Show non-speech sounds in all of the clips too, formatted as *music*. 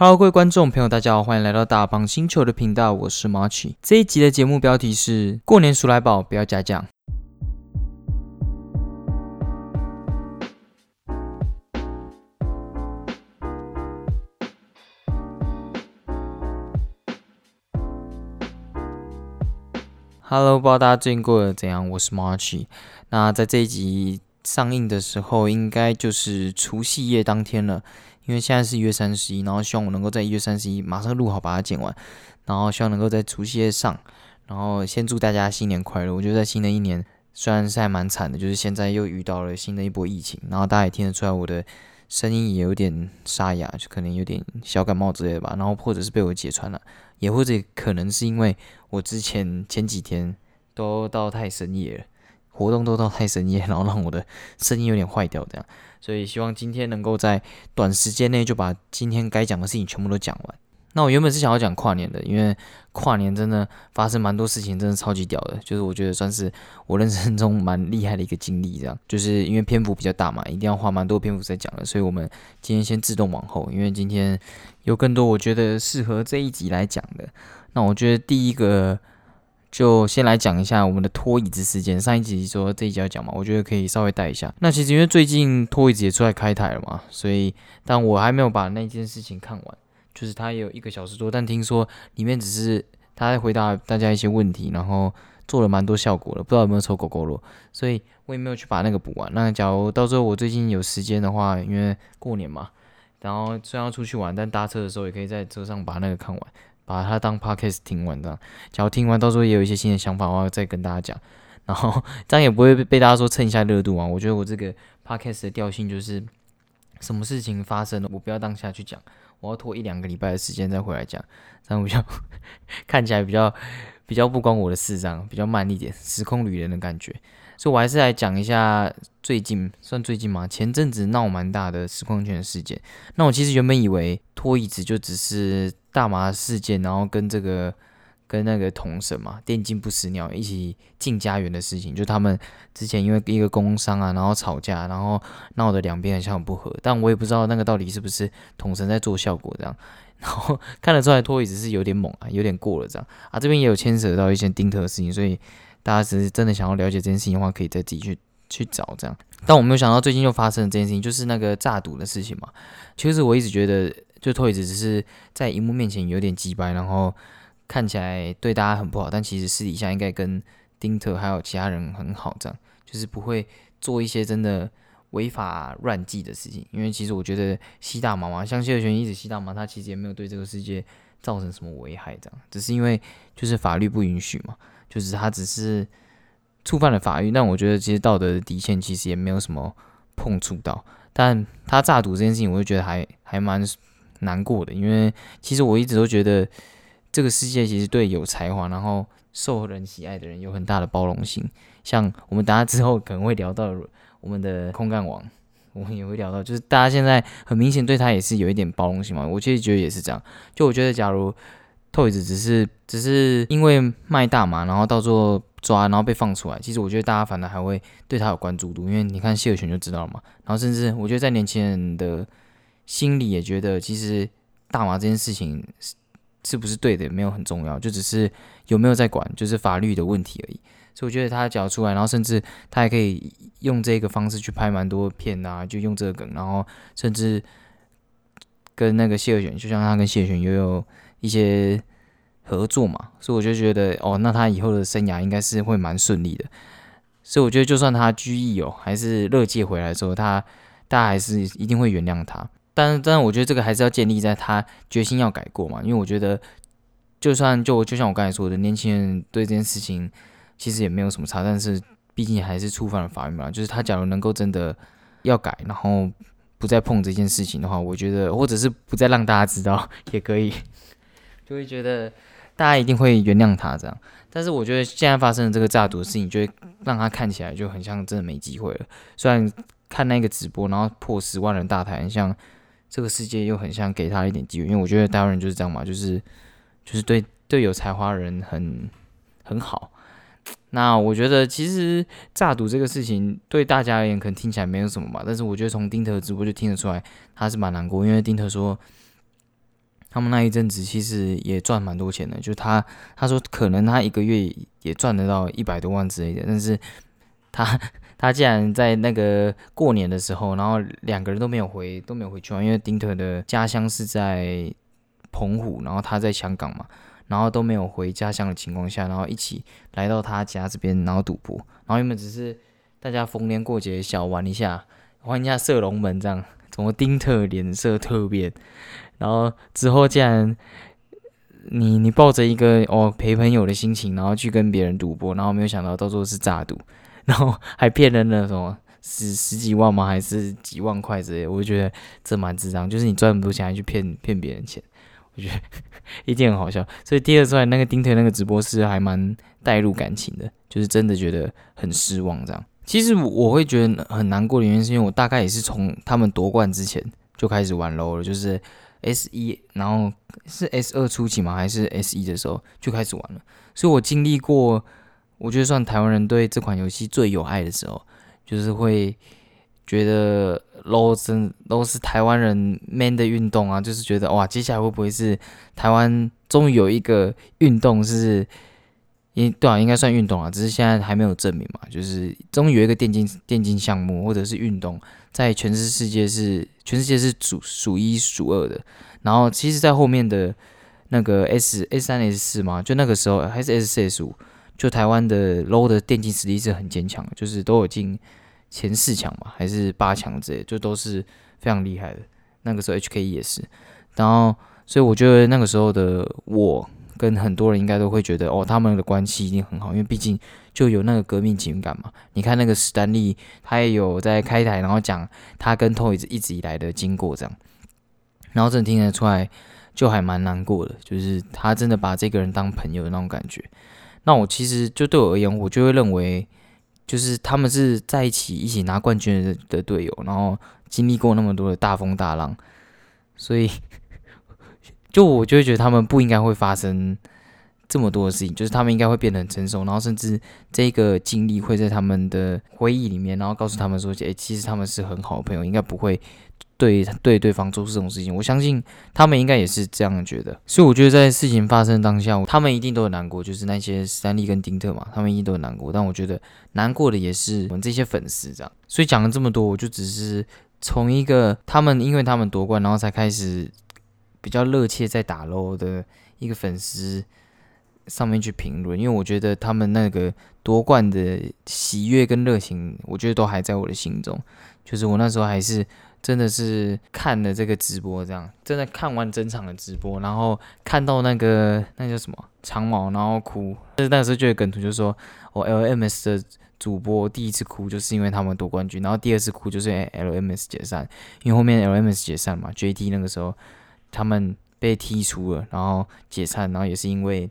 Hello，各位观众朋友，大家好，欢迎来到大胖星球的频道，我是 March。这一集的节目标题是“过年鼠来宝，不要加酱”。Hello，不知道大家最近过得怎样？我是 March。那在这一集上映的时候，应该就是除夕夜当天了。因为现在是一月三十一，然后希望我能够在一月三十一马上录好，把它剪完，然后希望能够在除夕夜上，然后先祝大家新年快乐。我觉得在新的一年虽然是还蛮惨的，就是现在又遇到了新的一波疫情，然后大家也听得出来我的声音也有点沙哑，就可能有点小感冒之类的吧。然后或者是被我姐传了，也或者可能是因为我之前前几天都到太深夜了。活动都到太深夜，然后让我的声音有点坏掉，这样，所以希望今天能够在短时间内就把今天该讲的事情全部都讲完。那我原本是想要讲跨年的，因为跨年真的发生蛮多事情，真的超级屌的，就是我觉得算是我人生中蛮厉害的一个经历，这样，就是因为篇幅比较大嘛，一定要花蛮多篇幅在讲的，所以我们今天先自动往后，因为今天有更多我觉得适合这一集来讲的。那我觉得第一个。就先来讲一下我们的拖椅子事件。上一集说这一集要讲嘛，我觉得可以稍微带一下。那其实因为最近拖椅子也出来开台了嘛，所以但我还没有把那件事情看完。就是它也有一个小时多，但听说里面只是他在回答大家一些问题，然后做了蛮多效果的，不知道有没有抽狗狗肉，所以我也没有去把那个补完。那假如到时候我最近有时间的话，因为过年嘛，然后虽然要出去玩，但搭车的时候也可以在车上把那个看完。把它当 podcast 听完这样，假如听完到时候也有一些新的想法的话，再跟大家讲。然后这样也不会被大家说蹭一下热度啊。我觉得我这个 podcast 的调性就是，什么事情发生了，我不要当下去讲，我要拖一两个礼拜的时间再回来讲，这样比较 *laughs* 看起来比较比较不关我的事，这样比较慢一点，时空旅人的感觉。所以，我还是来讲一下最近算最近嘛？前阵子闹蛮大的实况圈事件。那我其实原本以为拖椅子就只是。大麻事件，然后跟这个跟那个同神嘛，电竞不死鸟一起进家园的事情，就他们之前因为一个工伤啊，然后吵架，然后闹得两边很像不和，但我也不知道那个到底是不是统神在做效果这样，*laughs* 然后看得出来拖椅子是有点猛啊，有点过了这样啊，这边也有牵扯到一些丁特的事情，所以大家只是真的想要了解这件事情的话，可以再自己去去找这样，但我没有想到最近又发生了这件事情，就是那个诈赌的事情嘛，其实我一直觉得。就托椅子只是在荧幕面前有点鸡掰，然后看起来对大家很不好，但其实私底下应该跟丁特还有其他人很好，这样就是不会做一些真的违法乱纪的事情。因为其实我觉得吸大麻嘛，像谢尔泉一直吸大麻，他其实也没有对这个世界造成什么危害，这样只是因为就是法律不允许嘛，就是他只是触犯了法律。但我觉得其实道德的底线其实也没有什么碰触到，但他诈赌这件事情，我就觉得还还蛮。难过的，因为其实我一直都觉得这个世界其实对有才华、然后受人喜爱的人有很大的包容性。像我们大家之后可能会聊到我们的空干王，我们也会聊到，就是大家现在很明显对他也是有一点包容性嘛。我其实觉得也是这样。就我觉得，假如 Toys 只是只是因为卖大麻，然后到时候抓，然后被放出来，其实我觉得大家反而还会对他有关注度，因为你看谢尔群就知道了嘛。然后甚至我觉得在年轻人的心里也觉得，其实大麻这件事情是是不是对的，没有很重要，就只是有没有在管，就是法律的问题而已。所以我觉得他讲出来，然后甚至他还可以用这个方式去拍蛮多片啊，就用这个梗，然后甚至跟那个谢尔泉，就像他跟谢尔泉也有一些合作嘛，所以我就觉得哦，那他以后的生涯应该是会蛮顺利的。所以我觉得，就算他居易哦，还是乐界回来之后，他大家还是一定会原谅他。但但是我觉得这个还是要建立在他决心要改过嘛，因为我觉得就算就就像我刚才说的，年轻人对这件事情其实也没有什么差，但是毕竟还是触犯了法律嘛。就是他假如能够真的要改，然后不再碰这件事情的话，我觉得或者是不再让大家知道 *laughs* 也可以，就会觉得大家一定会原谅他这样。但是我觉得现在发生的这个诈赌的事情，就会让他看起来就很像真的没机会了。虽然看那个直播，然后破十万人大台，很像。这个世界又很像给他一点机会，因为我觉得台湾人就是这样嘛，就是就是对对有才华人很很好。那我觉得其实诈赌这个事情对大家而言可能听起来没有什么嘛，但是我觉得从丁特直播就听得出来他是蛮难过，因为丁特说他们那一阵子其实也赚蛮多钱的，就他他说可能他一个月也赚得到一百多万之类的，但是他 *laughs* 他竟然在那个过年的时候，然后两个人都没有回都没有回去玩，因为丁特的家乡是在澎湖，然后他在香港嘛，然后都没有回家乡的情况下，然后一起来到他家这边，然后赌博，然后原本只是大家逢年过节小玩一下，玩一下射龙门这样。怎么丁特脸色特变，然后之后竟然你你抱着一个哦陪朋友的心情，然后去跟别人赌博，然后没有想到到最后是诈赌，然后还骗人了什么十十几万吗？还是几万块之类？我就觉得这蛮智障，就是你赚那么多钱还去骗骗别人钱，我觉得一定很好笑。所以第二出来那个丁特那个直播是还蛮带入感情的，就是真的觉得很失望这样。其实我会觉得很难过的原因，是因为我大概也是从他们夺冠之前就开始玩 LO 了，就是 S 一，然后是 S 二初期吗？还是 S 一的时候就开始玩了，所以我经历过，我觉得算台湾人对这款游戏最有爱的时候，就是会觉得 LO 真都是台湾人 man 的运动啊，就是觉得哇，接下来会不会是台湾终于有一个运动是。因对啊，应该算运动啊，只是现在还没有证明嘛。就是终于有一个电竞电竞项目或者是运动，在全世界是全世界是数数一数二的。然后其实，在后面的那个 S S 三 S 四嘛，就那个时候还是 S 四 S 五，就台湾的 low 的电竞实力是很坚强，就是都有进前四强嘛，还是八强之类，就都是非常厉害的。那个时候 HK 也是，然后所以我觉得那个时候的我。跟很多人应该都会觉得哦，他们的关系一定很好，因为毕竟就有那个革命情感嘛。你看那个史丹利，他也有在开台，然后讲他跟 Toys 一直以来的经过这样，然后真的听得出来，就还蛮难过的，就是他真的把这个人当朋友的那种感觉。那我其实就对我而言，我就会认为，就是他们是在一起一起拿冠军的的队友，然后经历过那么多的大风大浪，所以。就我就会觉得他们不应该会发生这么多的事情，就是他们应该会变得很成熟，然后甚至这个经历会在他们的回忆里面，然后告诉他们说，诶，其实他们是很好的朋友，应该不会对对对方做这种事情。我相信他们应该也是这样觉得，所以我觉得在事情发生当下，他们一定都很难过，就是那些三利跟丁特嘛，他们一定都很难过。但我觉得难过的也是我们这些粉丝这样。所以讲了这么多，我就只是从一个他们因为他们夺冠，然后才开始。比较热切在打 LO 的一个粉丝上面去评论，因为我觉得他们那个夺冠的喜悦跟热情，我觉得都还在我的心中。就是我那时候还是真的是看了这个直播，这样真的看完整场的直播，然后看到那个那叫什么长毛，然后哭。但是那时候就有梗图，就是说我 LMS 的主播第一次哭就是因为他们夺冠军，然后第二次哭就是 LMS 解散，因为后面 LMS 解散嘛，JT 那个时候。他们被踢出了，然后解散，然后也是因为，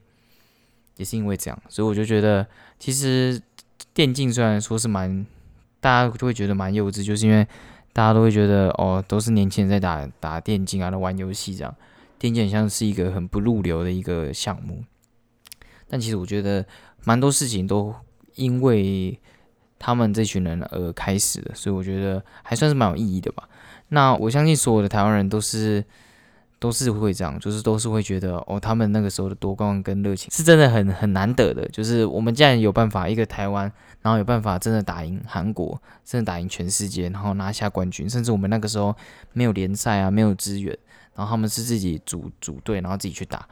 也是因为这样，所以我就觉得，其实电竞虽然说是蛮，大家就会觉得蛮幼稚，就是因为大家都会觉得，哦，都是年轻人在打打电竞啊，在玩游戏这样，电竞很像是一个很不入流的一个项目，但其实我觉得蛮多事情都因为他们这群人而开始的，所以我觉得还算是蛮有意义的吧。那我相信所有的台湾人都是。都是会这样，就是都是会觉得哦，他们那个时候的夺冠跟热情是真的很很难得的。就是我们既然有办法一个台湾，然后有办法真的打赢韩国，真的打赢全世界，然后拿下冠军，甚至我们那个时候没有联赛啊，没有资源，然后他们是自己组组队，然后自己去打，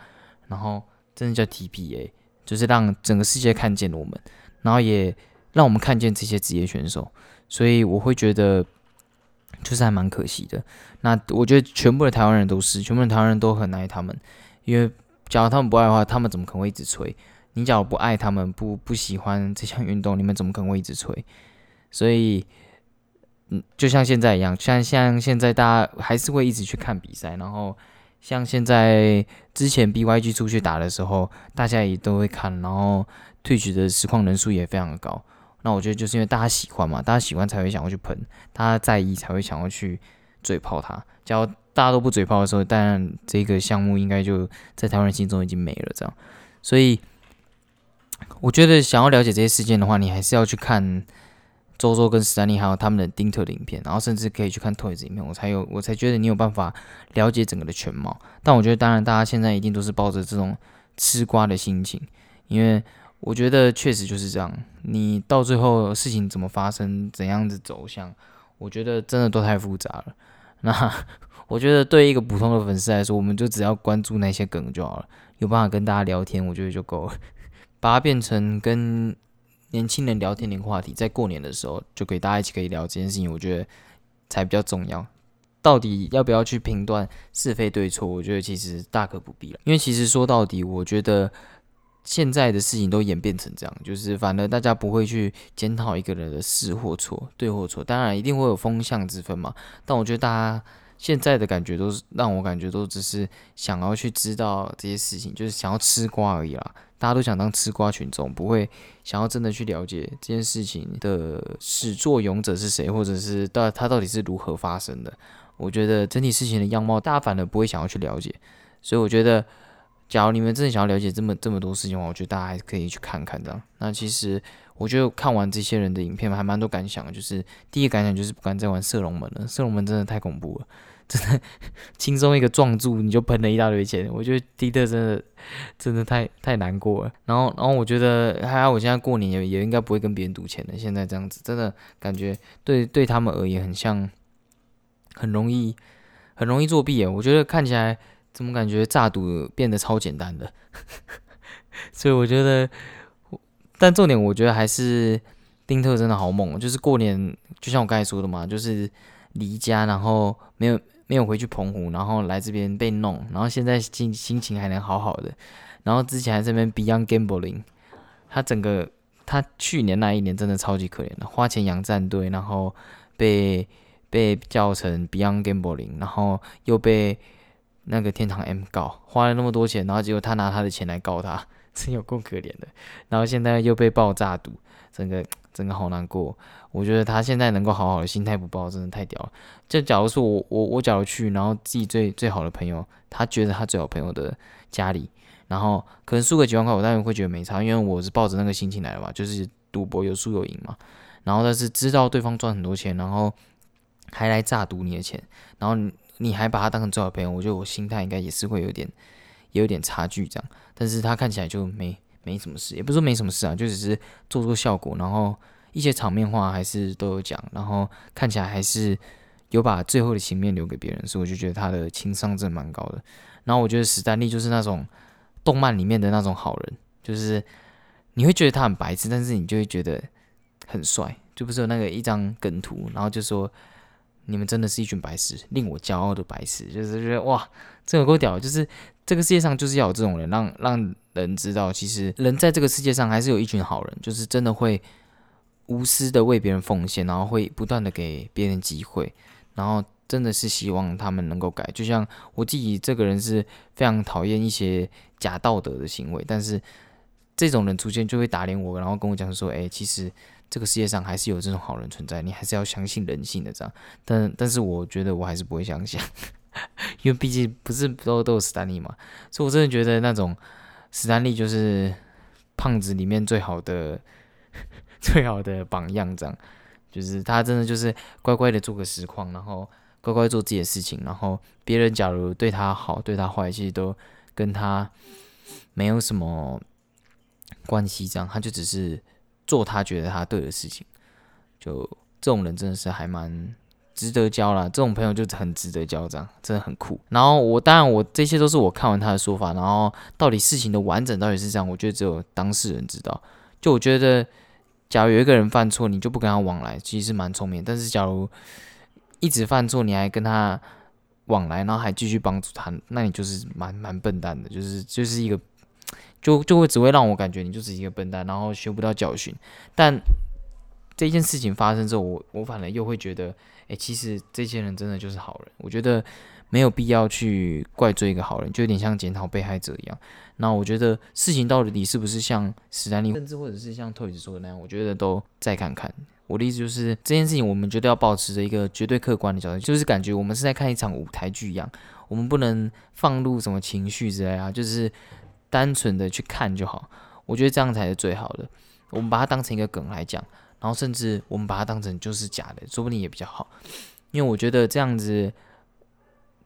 然后真的叫 TPA，就是让整个世界看见我们，然后也让我们看见这些职业选手，所以我会觉得。就是还蛮可惜的。那我觉得全部的台湾人都是，全部的台湾人都很爱他们。因为假如他们不爱的话，他们怎么可能会一直吹？你假如不爱他们，不不喜欢这项运动，你们怎么可能会一直吹？所以，嗯，就像现在一样，像像现在大家还是会一直去看比赛。然后，像现在之前 BYG 出去打的时候，大家也都会看。然后，退局的实况人数也非常的高。那我觉得就是因为大家喜欢嘛，大家喜欢才会想要去喷，大家在意才会想要去嘴炮他。假如大家都不嘴炮的时候，当然这个项目应该就在台湾人心中已经没了。这样，所以我觉得想要了解这些事件的话，你还是要去看周周跟史丹利还有他们的丁特的影片，然后甚至可以去看 Toys 影片，我才有我才觉得你有办法了解整个的全貌。但我觉得，当然大家现在一定都是抱着这种吃瓜的心情，因为我觉得确实就是这样。你到最后事情怎么发生，怎样子走向，我觉得真的都太复杂了。那 *laughs* 我觉得对一个普通的粉丝来说，我们就只要关注那些梗就好了，有办法跟大家聊天，我觉得就够了。把它变成跟年轻人聊天的话题，在过年的时候就可以大家一起可以聊这件事情，我觉得才比较重要。到底要不要去评断是非对错？我觉得其实大可不必了，因为其实说到底，我觉得现在的事情都演变成这样，就是反而大家不会去检讨一个人的是或错、对或错，当然一定会有风向之分嘛。但我觉得大家。现在的感觉都是让我感觉都只是想要去知道这些事情，就是想要吃瓜而已啦。大家都想当吃瓜群众，不会想要真的去了解这件事情的始作俑者是谁，或者是到它到底是如何发生的。我觉得整体事情的样貌，大家反而不会想要去了解。所以我觉得，假如你们真的想要了解这么这么多事情的话，我觉得大家还是可以去看看这样。那其实我觉得看完这些人的影片，还蛮多感想的。就是第一个感想就是不敢再玩射龙门了，射龙门真的太恐怖了。真的轻松一个撞柱你就喷了一大堆钱，我觉得迪特真的真的太太难过了。然后然后我觉得还好，我现在过年也也应该不会跟别人赌钱的。现在这样子真的感觉对对他们而言很像很容易很容易作弊啊！我觉得看起来怎么感觉炸赌变得超简单的，*laughs* 所以我觉得，但重点我觉得还是丁特真的好猛，就是过年就像我刚才说的嘛，就是离家然后没有。没有回去澎湖，然后来这边被弄，然后现在心心情还能好好的，然后之前还这边 Beyond Gambling，他整个他去年那一年真的超级可怜的，花钱养战队，然后被被叫成 Beyond Gambling，然后又被那个天堂 M 告，花了那么多钱，然后结果他拿他的钱来告他，*laughs* 真有够可怜的，然后现在又被爆炸赌，整个。真的好难过，我觉得他现在能够好好的心态不爆，真的太屌了。就假如说我我我假如去，然后自己最最好的朋友，他觉得他最好朋友的家里，然后可能输个几万块，我当然会觉得没差，因为我是抱着那个心情来的嘛，就是赌博有输有赢嘛。然后但是知道对方赚很多钱，然后还来诈赌你的钱，然后你还把他当成最好朋友，我觉得我心态应该也是会有点有点差距这样。但是他看起来就没。没什么事，也不是说没什么事啊，就只是做做效果，然后一些场面话还是都有讲，然后看起来还是有把最后的情面留给别人，所以我就觉得他的情商真的蛮高的。然后我觉得史丹利就是那种动漫里面的那种好人，就是你会觉得他很白痴，但是你就会觉得很帅，就不是有那个一张梗图，然后就说你们真的是一群白痴，令我骄傲的白痴，就是觉得哇，这个够屌，就是这个世界上就是要有这种人，让让。人知道，其实人在这个世界上还是有一群好人，就是真的会无私的为别人奉献，然后会不断的给别人机会，然后真的是希望他们能够改。就像我自己这个人是非常讨厌一些假道德的行为，但是这种人出现就会打脸我，然后跟我讲说：“哎，其实这个世界上还是有这种好人存在，你还是要相信人性的。”这样，但但是我觉得我还是不会相信，*laughs* 因为毕竟不是都都有斯坦利嘛，所以我真的觉得那种。史丹利就是胖子里面最好的、*laughs* 最好的榜样，这样就是他真的就是乖乖的做个实况，然后乖乖做自己的事情，然后别人假如对他好、对他坏，其实都跟他没有什么关系，这样他就只是做他觉得他对的事情，就这种人真的是还蛮。值得交了，这种朋友就很值得交，这样真的很酷。然后我当然我这些都是我看完他的说法，然后到底事情的完整到底是这样，我觉得只有当事人知道。就我觉得，假如有一个人犯错，你就不跟他往来，其实是蛮聪明。但是假如一直犯错，你还跟他往来，然后还继续帮助他，那你就是蛮蛮笨蛋的，就是就是一个就就会只会让我感觉你就是一个笨蛋，然后学不到教训。但这件事情发生之后，我我反而又会觉得。诶，其实这些人真的就是好人，我觉得没有必要去怪罪一个好人，就有点像检讨被害者一样。那我觉得事情到底是不是像史丹利，甚至或者是像托里斯说的那样，我觉得都再看看。我的意思就是，这件事情我们绝对要保持着一个绝对客观的角度，就是感觉我们是在看一场舞台剧一样，我们不能放入什么情绪之类啊，就是单纯的去看就好。我觉得这样才是最好的。我们把它当成一个梗来讲。然后甚至我们把它当成就是假的，说不定也比较好。因为我觉得这样子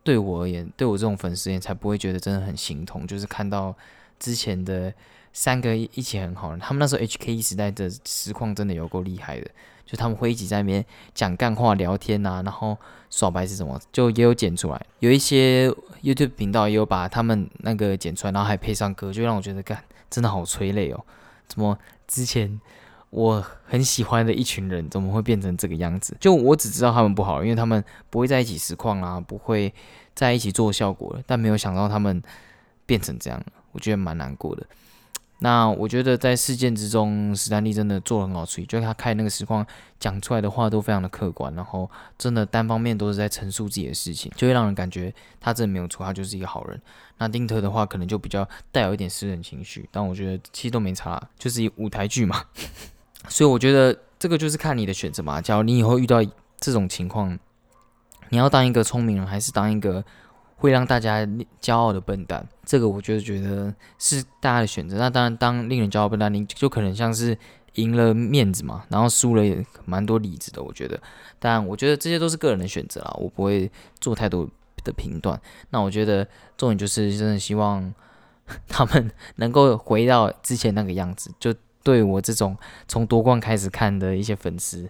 对我而言，对我这种粉丝而言，才不会觉得真的很心痛。就是看到之前的三个一起很好，他们那时候 HK 时代的实况真的有够厉害的。就他们会一起在那边讲干话、聊天呐，然后耍白是什么，就也有剪出来。有一些 YouTube 频道也有把他们那个剪出来，然后还配上歌，就让我觉得干真的好催泪哦。怎么之前我很喜欢的一群人，怎么会变成这个样子？就我只知道他们不好，因为他们不会在一起实况啦，不会在一起做效果了，但没有想到他们变成这样，我觉得蛮难过的。那我觉得在事件之中，史丹利真的做的很好，处理，就是他开那个实况讲出来的话都非常的客观，然后真的单方面都是在陈述自己的事情，就会让人感觉他真的没有错，他就是一个好人。那丁特的话可能就比较带有一点私人情绪，但我觉得其实都没差，就是舞台剧嘛。*laughs* 所以我觉得这个就是看你的选择嘛。假如你以后遇到这种情况，你要当一个聪明人，还是当一个？会让大家骄傲的笨蛋，这个我觉得觉得是大家的选择。那当然，当令人骄傲笨蛋，你就可能像是赢了面子嘛，然后输了也蛮多里子的。我觉得，但我觉得这些都是个人的选择啦，我不会做太多的评断。那我觉得重点就是真的希望他们能够回到之前那个样子。就对我这种从夺冠开始看的一些粉丝。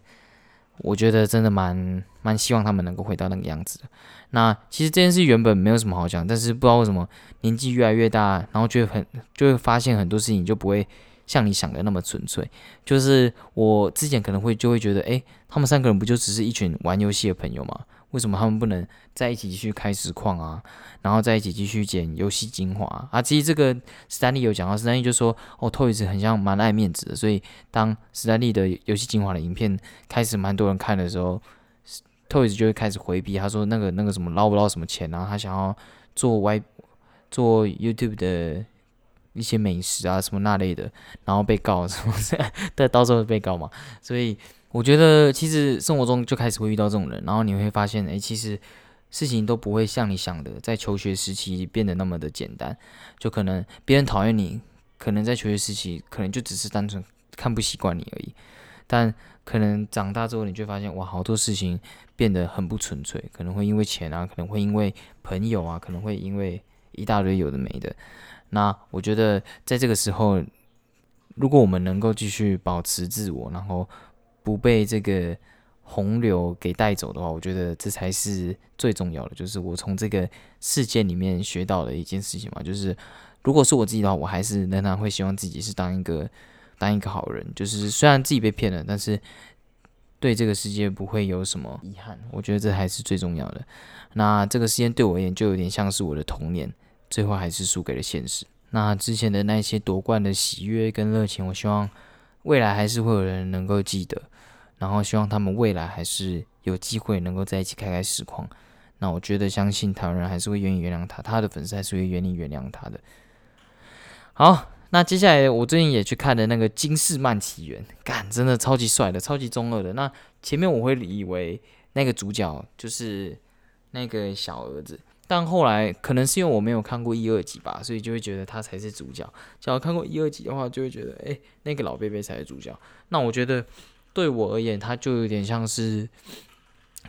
我觉得真的蛮蛮希望他们能够回到那个样子的。那其实这件事原本没有什么好讲，但是不知道为什么年纪越来越大，然后就很就会发现很多事情就不会像你想的那么纯粹。就是我之前可能会就会觉得，哎，他们三个人不就只是一群玩游戏的朋友吗？为什么他们不能在一起继续开实况啊？然后在一起继续剪游戏精华啊？其实这个史丹利有讲到，史丹利就说，哦，托伊斯很像蛮爱面子的，所以当史丹利的游戏精华的影片开始蛮多人看的时候，托伊斯就会开始回避，他说那个那个什么捞不捞什么钱啊？他想要做 Y 做 YouTube 的一些美食啊什么那类的，然后被告 *laughs* 什么的，到时候被告嘛，所以。我觉得其实生活中就开始会遇到这种人，然后你会发现，哎，其实事情都不会像你想的，在求学时期变得那么的简单。就可能别人讨厌你，可能在求学时期可能就只是单纯看不习惯你而已。但可能长大之后，你就发现，哇，好多事情变得很不纯粹，可能会因为钱啊，可能会因为朋友啊，可能会因为一大堆有的没的。那我觉得在这个时候，如果我们能够继续保持自我，然后不被这个洪流给带走的话，我觉得这才是最重要的。就是我从这个事件里面学到的一件事情嘛，就是如果是我自己的话，我还是仍然会希望自己是当一个当一个好人。就是虽然自己被骗了，但是对这个世界不会有什么遗憾。我觉得这还是最重要的。那这个事件对我而言，就有点像是我的童年，最后还是输给了现实。那之前的那些夺冠的喜悦跟热情，我希望。未来还是会有人能够记得，然后希望他们未来还是有机会能够在一起开开实况。那我觉得相信台湾人还是会愿意原谅他，他的粉丝还是会愿意原谅他的。好，那接下来我最近也去看的那个《金士曼起源》，干真的超级帅的，超级中二的。那前面我会以为那个主角就是那个小儿子。但后来可能是因为我没有看过一二集吧，所以就会觉得他才是主角。只要看过一二集的话，就会觉得，哎，那个老贝贝才是主角。那我觉得对我而言，他就有点像是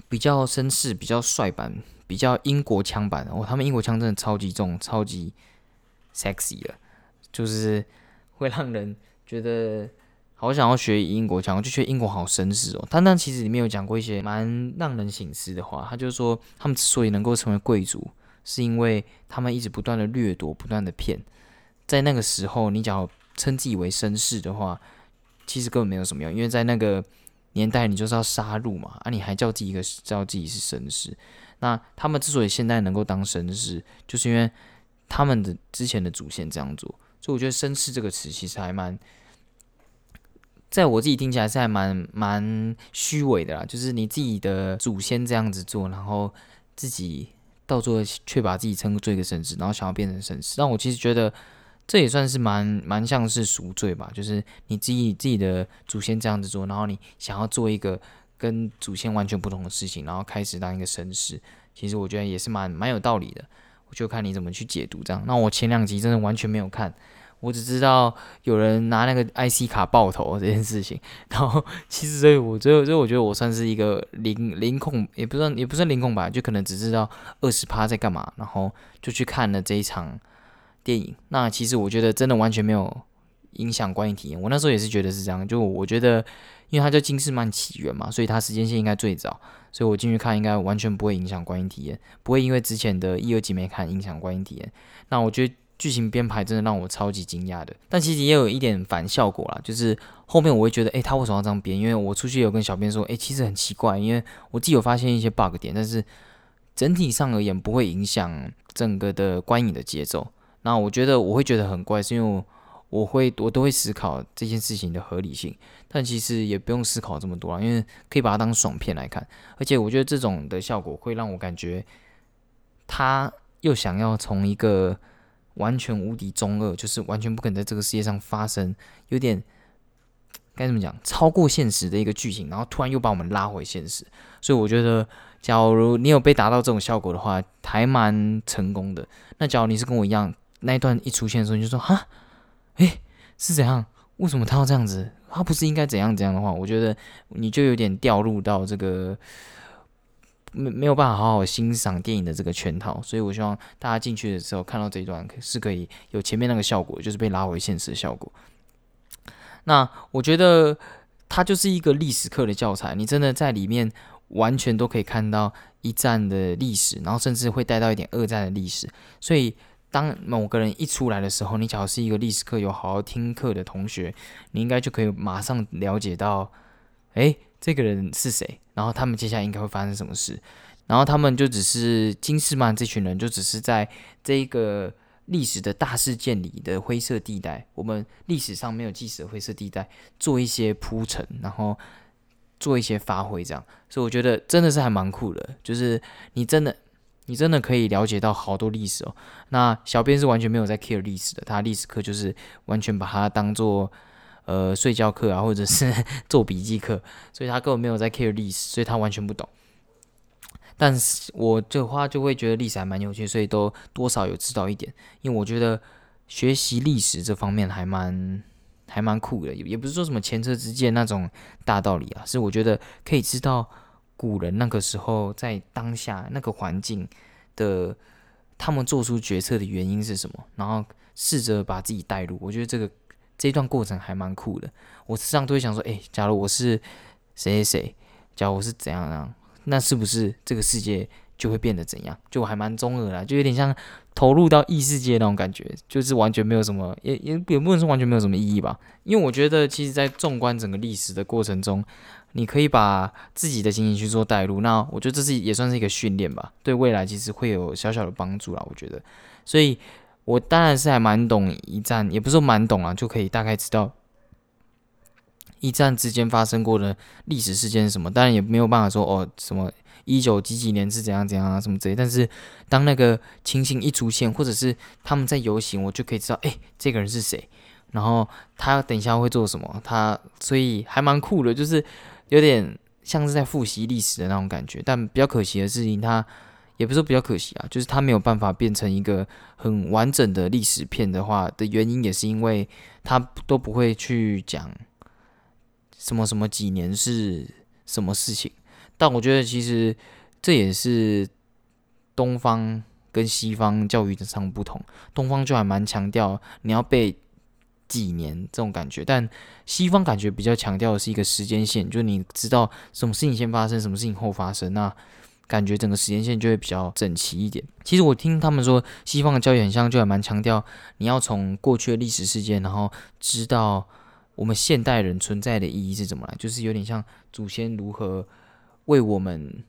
比较绅士、比较帅版、比较英国腔版。哦，他们英国腔真的超级重、超级 sexy 了，就是会让人觉得。好想要学英国腔，就觉得英国好绅士哦。他那其实里面有讲过一些蛮让人醒思的话。他就说，他们之所以能够成为贵族，是因为他们一直不断的掠夺、不断的骗。在那个时候，你只要称自己为绅士的话，其实根本没有什么用，因为在那个年代，你就是要杀戮嘛。啊，你还叫自己一个叫自己是绅士？那他们之所以现在能够当绅士，就是因为他们的之前的祖先这样做。所以我觉得“绅士”这个词其实还蛮。在我自己听起来是还蛮蛮虚伪的啦，就是你自己的祖先这样子做，然后自己到最后却把自己称作一个绅士，然后想要变成绅士，但我其实觉得这也算是蛮蛮像是赎罪吧，就是你自己自己的祖先这样子做，然后你想要做一个跟祖先完全不同的事情，然后开始当一个绅士，其实我觉得也是蛮蛮有道理的，我就看你怎么去解读这样。那我前两集真的完全没有看。我只知道有人拿那个 IC 卡爆头这件事情。然后其实所以我最后最后我觉得我算是一个零零控，也不算也不算零控吧，就可能只知道二十趴在干嘛，然后就去看了这一场电影。那其实我觉得真的完全没有影响观影体验。我那时候也是觉得是这样，就我觉得因为它叫《金士曼起源》嘛，所以它时间线应该最早，所以我进去看应该完全不会影响观影体验，不会因为之前的一二集没看影响观影体验。那我觉得。剧情编排真的让我超级惊讶的，但其实也有一点反效果啦，就是后面我会觉得，诶，他为什么要这样编？因为我出去有跟小编说，诶，其实很奇怪，因为我自己有发现一些 bug 点，但是整体上而言不会影响整个的观影的节奏。那我觉得我会觉得很怪，是因为我会我都会思考这件事情的合理性，但其实也不用思考这么多啊，因为可以把它当爽片来看，而且我觉得这种的效果会让我感觉他又想要从一个。完全无敌中二，就是完全不可能在这个世界上发生，有点该怎么讲，超过现实的一个剧情，然后突然又把我们拉回现实。所以我觉得，假如你有被达到这种效果的话，还蛮成功的。那假如你是跟我一样，那一段一出现的时候你就说哈，诶，是怎样？为什么他要这样子？他不是应该怎样怎样的话，我觉得你就有点掉入到这个。没没有办法好好欣赏电影的这个圈套，所以我希望大家进去的时候看到这一段是可以有前面那个效果，就是被拉回现实的效果。那我觉得它就是一个历史课的教材，你真的在里面完全都可以看到一战的历史，然后甚至会带到一点二战的历史。所以当某个人一出来的时候，你假如是一个历史课有好好听课的同学，你应该就可以马上了解到，哎。这个人是谁？然后他们接下来应该会发生什么事？然后他们就只是金士曼这群人，就只是在这一个历史的大事件里的灰色地带，我们历史上没有记史的灰色地带，做一些铺陈，然后做一些发挥，这样。所以我觉得真的是还蛮酷的，就是你真的，你真的可以了解到好多历史哦。那小编是完全没有在 care 历史的，他历史课就是完全把它当做。呃，睡觉课啊，或者是 *laughs* 做笔记课，所以他根本没有在 care 历史，所以他完全不懂。但是我的话就会觉得历史还蛮有趣，所以都多少有知道一点。因为我觉得学习历史这方面还蛮还蛮酷的，也不是说什么前车之鉴那种大道理啊，是我觉得可以知道古人那个时候在当下那个环境的他们做出决策的原因是什么，然后试着把自己带入。我觉得这个。这一段过程还蛮酷的，我时常都会想说，哎，假如我是谁谁谁，假如我是怎样样，那是不是这个世界就会变得怎样？就还蛮中二啦，就有点像投入到异世界那种感觉，就是完全没有什么，也也也不能说完全没有什么意义吧。因为我觉得，其实，在纵观整个历史的过程中，你可以把自己的心情去做带入，那我觉得这是也算是一个训练吧，对未来其实会有小小的帮助啦。我觉得，所以。我当然是还蛮懂一战，也不是说蛮懂啊，就可以大概知道一战之间发生过的历史事件是什么。当然也没有办法说哦，什么一九几几年是怎样怎样啊，什么之类。但是当那个情形一出现，或者是他们在游行，我就可以知道，哎，这个人是谁，然后他等一下会做什么。他所以还蛮酷的，就是有点像是在复习历史的那种感觉。但比较可惜的事情，它。也不是比较可惜啊，就是它没有办法变成一个很完整的历史片的话的原因，也是因为它都不会去讲什么什么几年是什么事情。但我觉得其实这也是东方跟西方教育的上不同，东方就还蛮强调你要背几年这种感觉，但西方感觉比较强调的是一个时间线，就是你知道什么事情先发生，什么事情后发生那。感觉整个时间线就会比较整齐一点。其实我听他们说，西方的教育很像，就还蛮强调你要从过去的历史事件，然后知道我们现代人存在的意义是怎么来，就是有点像祖先如何为我们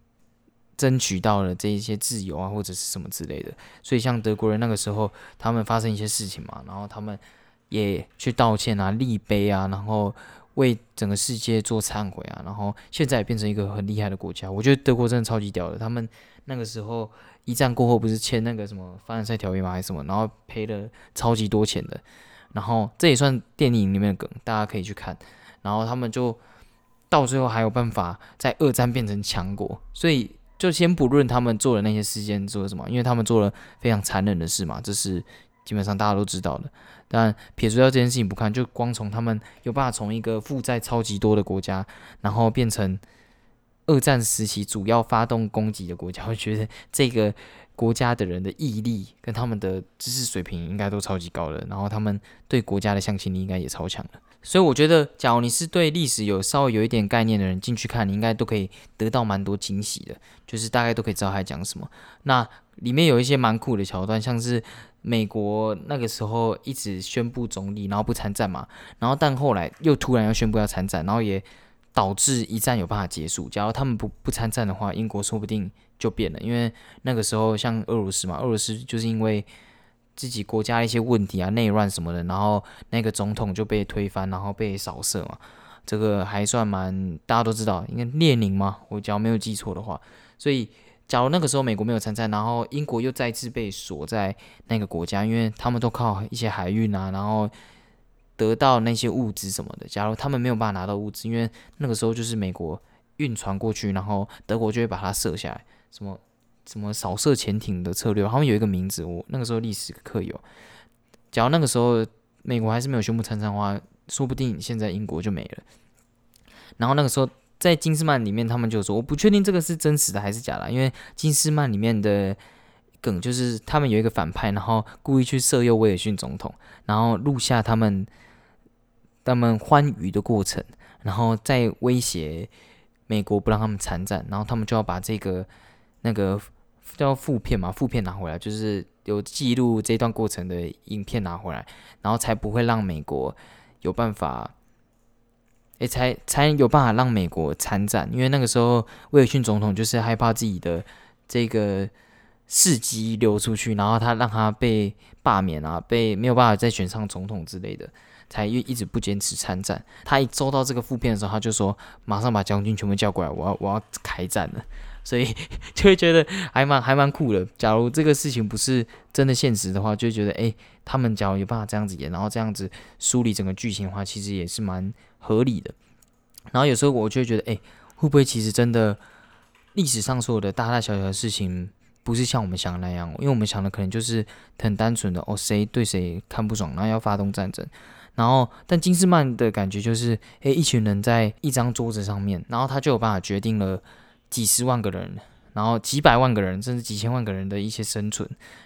争取到了这一些自由啊，或者是什么之类的。所以像德国人那个时候，他们发生一些事情嘛，然后他们也去道歉啊、立碑啊，然后。为整个世界做忏悔啊，然后现在也变成一个很厉害的国家。我觉得德国真的超级屌的。他们那个时候一战过后不是签那个什么凡尔赛条约吗？还是什么？然后赔了超级多钱的。然后这也算电影里面的梗，大家可以去看。然后他们就到最后还有办法在二战变成强国。所以就先不论他们做的那些事件做了什么，因为他们做了非常残忍的事嘛，这是基本上大家都知道的。但撇除掉这件事情不看，就光从他们有办法从一个负债超级多的国家，然后变成二战时期主要发动攻击的国家，*laughs* 我觉得这个国家的人的毅力跟他们的知识水平应该都超级高的，然后他们对国家的向心力应该也超强的。所以我觉得，假如你是对历史有稍微有一点概念的人进去看，你应该都可以得到蛮多惊喜的，就是大概都可以知道他在讲什么。那里面有一些蛮酷的桥段，像是。美国那个时候一直宣布中立，然后不参战嘛，然后但后来又突然要宣布要参战，然后也导致一战有办法结束。假如他们不不参战的话，英国说不定就变了，因为那个时候像俄罗斯嘛，俄罗斯就是因为自己国家一些问题啊、内乱什么的，然后那个总统就被推翻，然后被扫射嘛，这个还算蛮大家都知道，应该列宁嘛，我只要没有记错的话，所以。假如那个时候美国没有参战，然后英国又再次被锁在那个国家，因为他们都靠一些海运啊，然后得到那些物资什么的。假如他们没有办法拿到物资，因为那个时候就是美国运船过去，然后德国就会把它射下来，什么什么扫射潜艇的策略，他们有一个名字，我那个时候历史课有。假如那个时候美国还是没有宣布参战的话，说不定现在英国就没了。然后那个时候。在金斯曼里面，他们就说我不确定这个是真实的还是假的，因为金斯曼里面的梗就是他们有一个反派，然后故意去色诱威尔逊总统，然后录下他们他们欢愉的过程，然后再威胁美国不让他们参战，然后他们就要把这个那个叫副片嘛，副片拿回来，就是有记录这段过程的影片拿回来，然后才不会让美国有办法。也才才有办法让美国参战，因为那个时候威尔逊总统就是害怕自己的这个事迹流出去，然后他让他被罢免啊，被没有办法再选上总统之类的，才一一直不坚持参战。他一收到这个副片的时候，他就说马上把将军全部叫过来，我要我要开战了。所以 *laughs* 就会觉得还蛮还蛮酷的。假如这个事情不是真的现实的话，就觉得哎，他们假如有办法这样子演，然后这样子梳理整个剧情的话，其实也是蛮合理的。然后有时候我就会觉得，哎，会不会其实真的历史上所有的大大小小的事情，不是像我们想的那样？因为我们想的可能就是很单纯的，哦，谁对谁看不爽，然后要发动战争。然后，但金斯曼的感觉就是，哎，一群人在一张桌子上面，然后他就有办法决定了。几十万个人，然后几百万个人，甚至几千万个人的一些生存，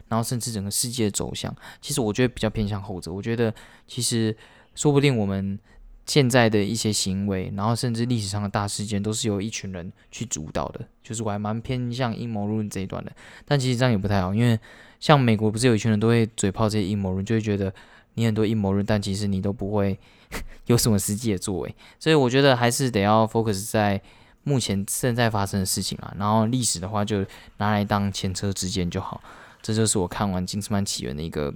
然后甚至整个世界的走向，其实我觉得比较偏向后者。我觉得其实说不定我们现在的一些行为，然后甚至历史上的大事件，都是由一群人去主导的。就是我还蛮偏向阴谋论这一段的。但其实这样也不太好，因为像美国不是有一群人都会嘴炮这些阴谋论，就会觉得你很多阴谋论，但其实你都不会 *laughs* 有什么实际的作为。所以我觉得还是得要 focus 在。目前正在发生的事情啊，然后历史的话就拿来当前车之鉴就好。这就是我看完《金斯曼起源》的一个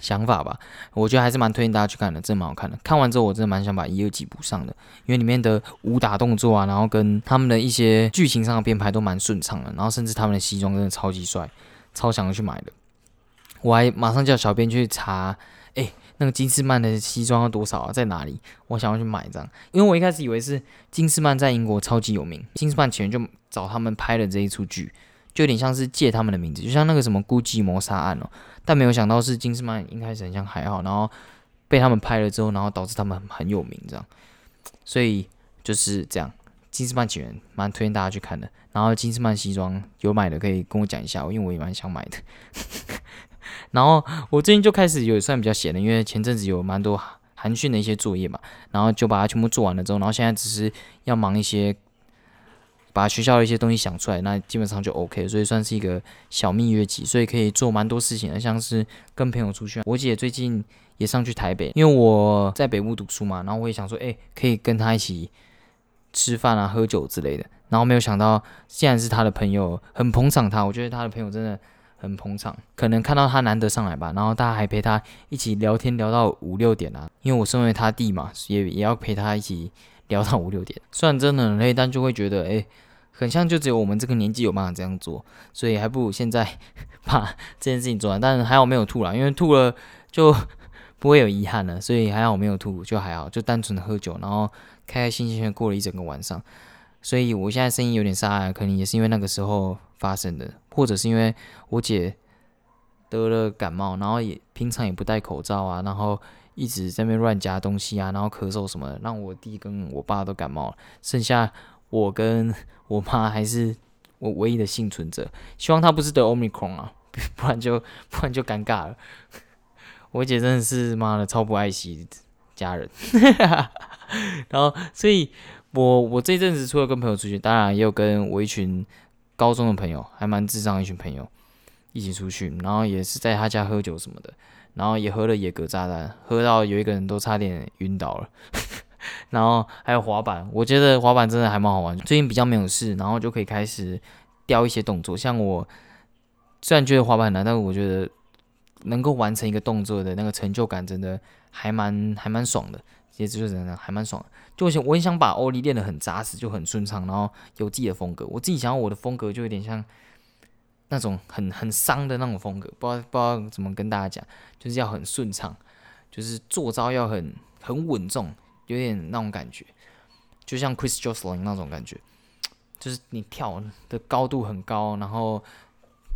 想法吧。我觉得还是蛮推荐大家去看的，真蛮好看的。看完之后，我真的蛮想把一、二集补上的，因为里面的武打动作啊，然后跟他们的一些剧情上的编排都蛮顺畅的，然后甚至他们的西装真的超级帅，超想要去买的。我还马上叫小编去查，哎。那个金斯曼的西装要多少啊？在哪里？我想要去买一张，因为我一开始以为是金斯曼在英国超级有名，金斯曼前就找他们拍了这一出剧，就有点像是借他们的名字，就像那个什么《孤寂谋杀案》哦。但没有想到是金斯曼一开始很像还好，然后被他们拍了之后，然后导致他们很有名这样。所以就是这样，金斯曼起源蛮推荐大家去看的。然后金斯曼西装有买的可以跟我讲一下，因为我也蛮想买的。*laughs* 然后我最近就开始有算比较闲的，因为前阵子有蛮多寒训的一些作业嘛，然后就把它全部做完了之后，然后现在只是要忙一些，把学校的一些东西想出来，那基本上就 OK，所以算是一个小蜜月期，所以可以做蛮多事情的，像是跟朋友出去。我姐最近也上去台北，因为我在北部读书嘛，然后我也想说，哎，可以跟她一起吃饭啊、喝酒之类的。然后没有想到，竟然是她的朋友，很捧场她，我觉得她的朋友真的。很捧场，可能看到她难得上来吧，然后大家还陪她一起聊天聊到五六点啊。因为我身为他弟嘛，也也要陪她一起聊到五六点。虽然真的很累，但就会觉得哎，很像就只有我们这个年纪有办法这样做，所以还不如现在 *laughs* 把这件事情做完。但还好没有吐了，因为吐了就 *laughs* 不会有遗憾了，所以还好没有吐，就还好，就单纯的喝酒，然后开开心心的过了一整个晚上。所以我现在声音有点沙哑，可能也是因为那个时候发生的，或者是因为我姐得了感冒，然后也平常也不戴口罩啊，然后一直在那边乱夹东西啊，然后咳嗽什么，的，让我弟跟我爸都感冒了，剩下我跟 *laughs* 我妈还是我唯一的幸存者。希望他不是得 omicron 啊，*laughs* 不然就不然就尴尬了。我姐真的是妈的超不爱惜家人，*laughs* 然后所以我我这阵子除了跟朋友出去，当然也有跟我一群高中的朋友，还蛮智障一群朋友。一起出去，然后也是在他家喝酒什么的，然后也喝了野格炸弹，喝到有一个人都差点晕倒了。*laughs* 然后还有滑板，我觉得滑板真的还蛮好玩。最近比较没有事，然后就可以开始雕一些动作。像我虽然觉得滑板难，但是我觉得能够完成一个动作的那个成就感，真的还蛮还蛮爽的。也就是真的还蛮爽。就我想，我很想把欧力练得很扎实，就很顺畅，然后有自己的风格。我自己想要我的风格就有点像。那种很很伤的那种风格，不知道不知道怎么跟大家讲，就是要很顺畅，就是做招要很很稳重，有点那种感觉，就像 Chris Joslin 那种感觉，就是你跳的高度很高，然后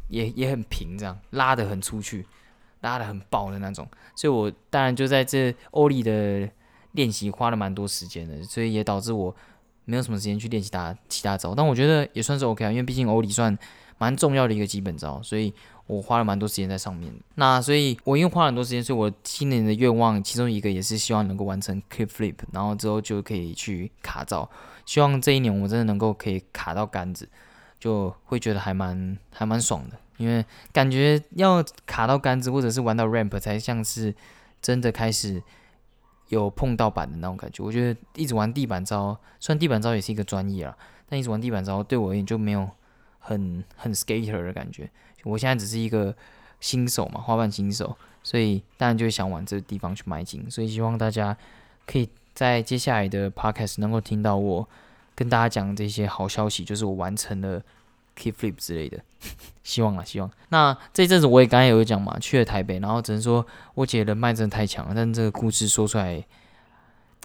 也也很平，这样拉的很出去，拉的很爆的那种。所以我当然就在这欧力的练习花了蛮多时间的，所以也导致我没有什么时间去练习他其他招，但我觉得也算是 OK 啊，因为毕竟欧力算。蛮重要的一个基本招，所以我花了蛮多时间在上面。那所以我因为花了很多时间，所以我今年的愿望其中一个也是希望能够完成 Keep Flip，然后之后就可以去卡招。希望这一年我真的能够可以卡到杆子，就会觉得还蛮还蛮爽的。因为感觉要卡到杆子或者是玩到 Ramp 才像是真的开始有碰到板的那种感觉。我觉得一直玩地板招，虽然地板招也是一个专业啊，但一直玩地板招对我而言就没有。很很 skater 的感觉，我现在只是一个新手嘛，花瓣新手，所以当然就会想往这个地方去迈进，所以希望大家可以在接下来的 podcast 能够听到我跟大家讲这些好消息，就是我完成了 key flip 之类的，希望啊，希望。那这阵子我也刚才有讲嘛，去了台北，然后只能说我姐人脉真的太强了，但这个故事说出来。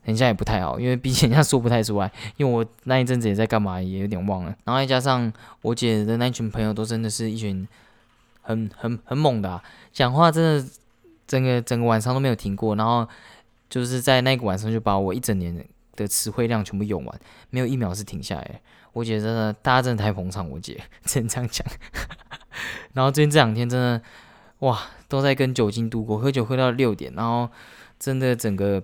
人家也不太好，因为毕竟人家说不太出来。*laughs* 因为我那一阵子也在干嘛，也有点忘了。然后再加上我姐的那群朋友，都真的是一群很很很猛的，讲话真的整个整个晚上都没有停过。然后就是在那个晚上，就把我一整年的词汇量全部用完，没有一秒是停下来。我姐真的，大家真的太捧场我姐，*laughs* 只能这样讲。然后最近这两天真的哇，都在跟酒精度过，喝酒喝到六点，然后真的整个。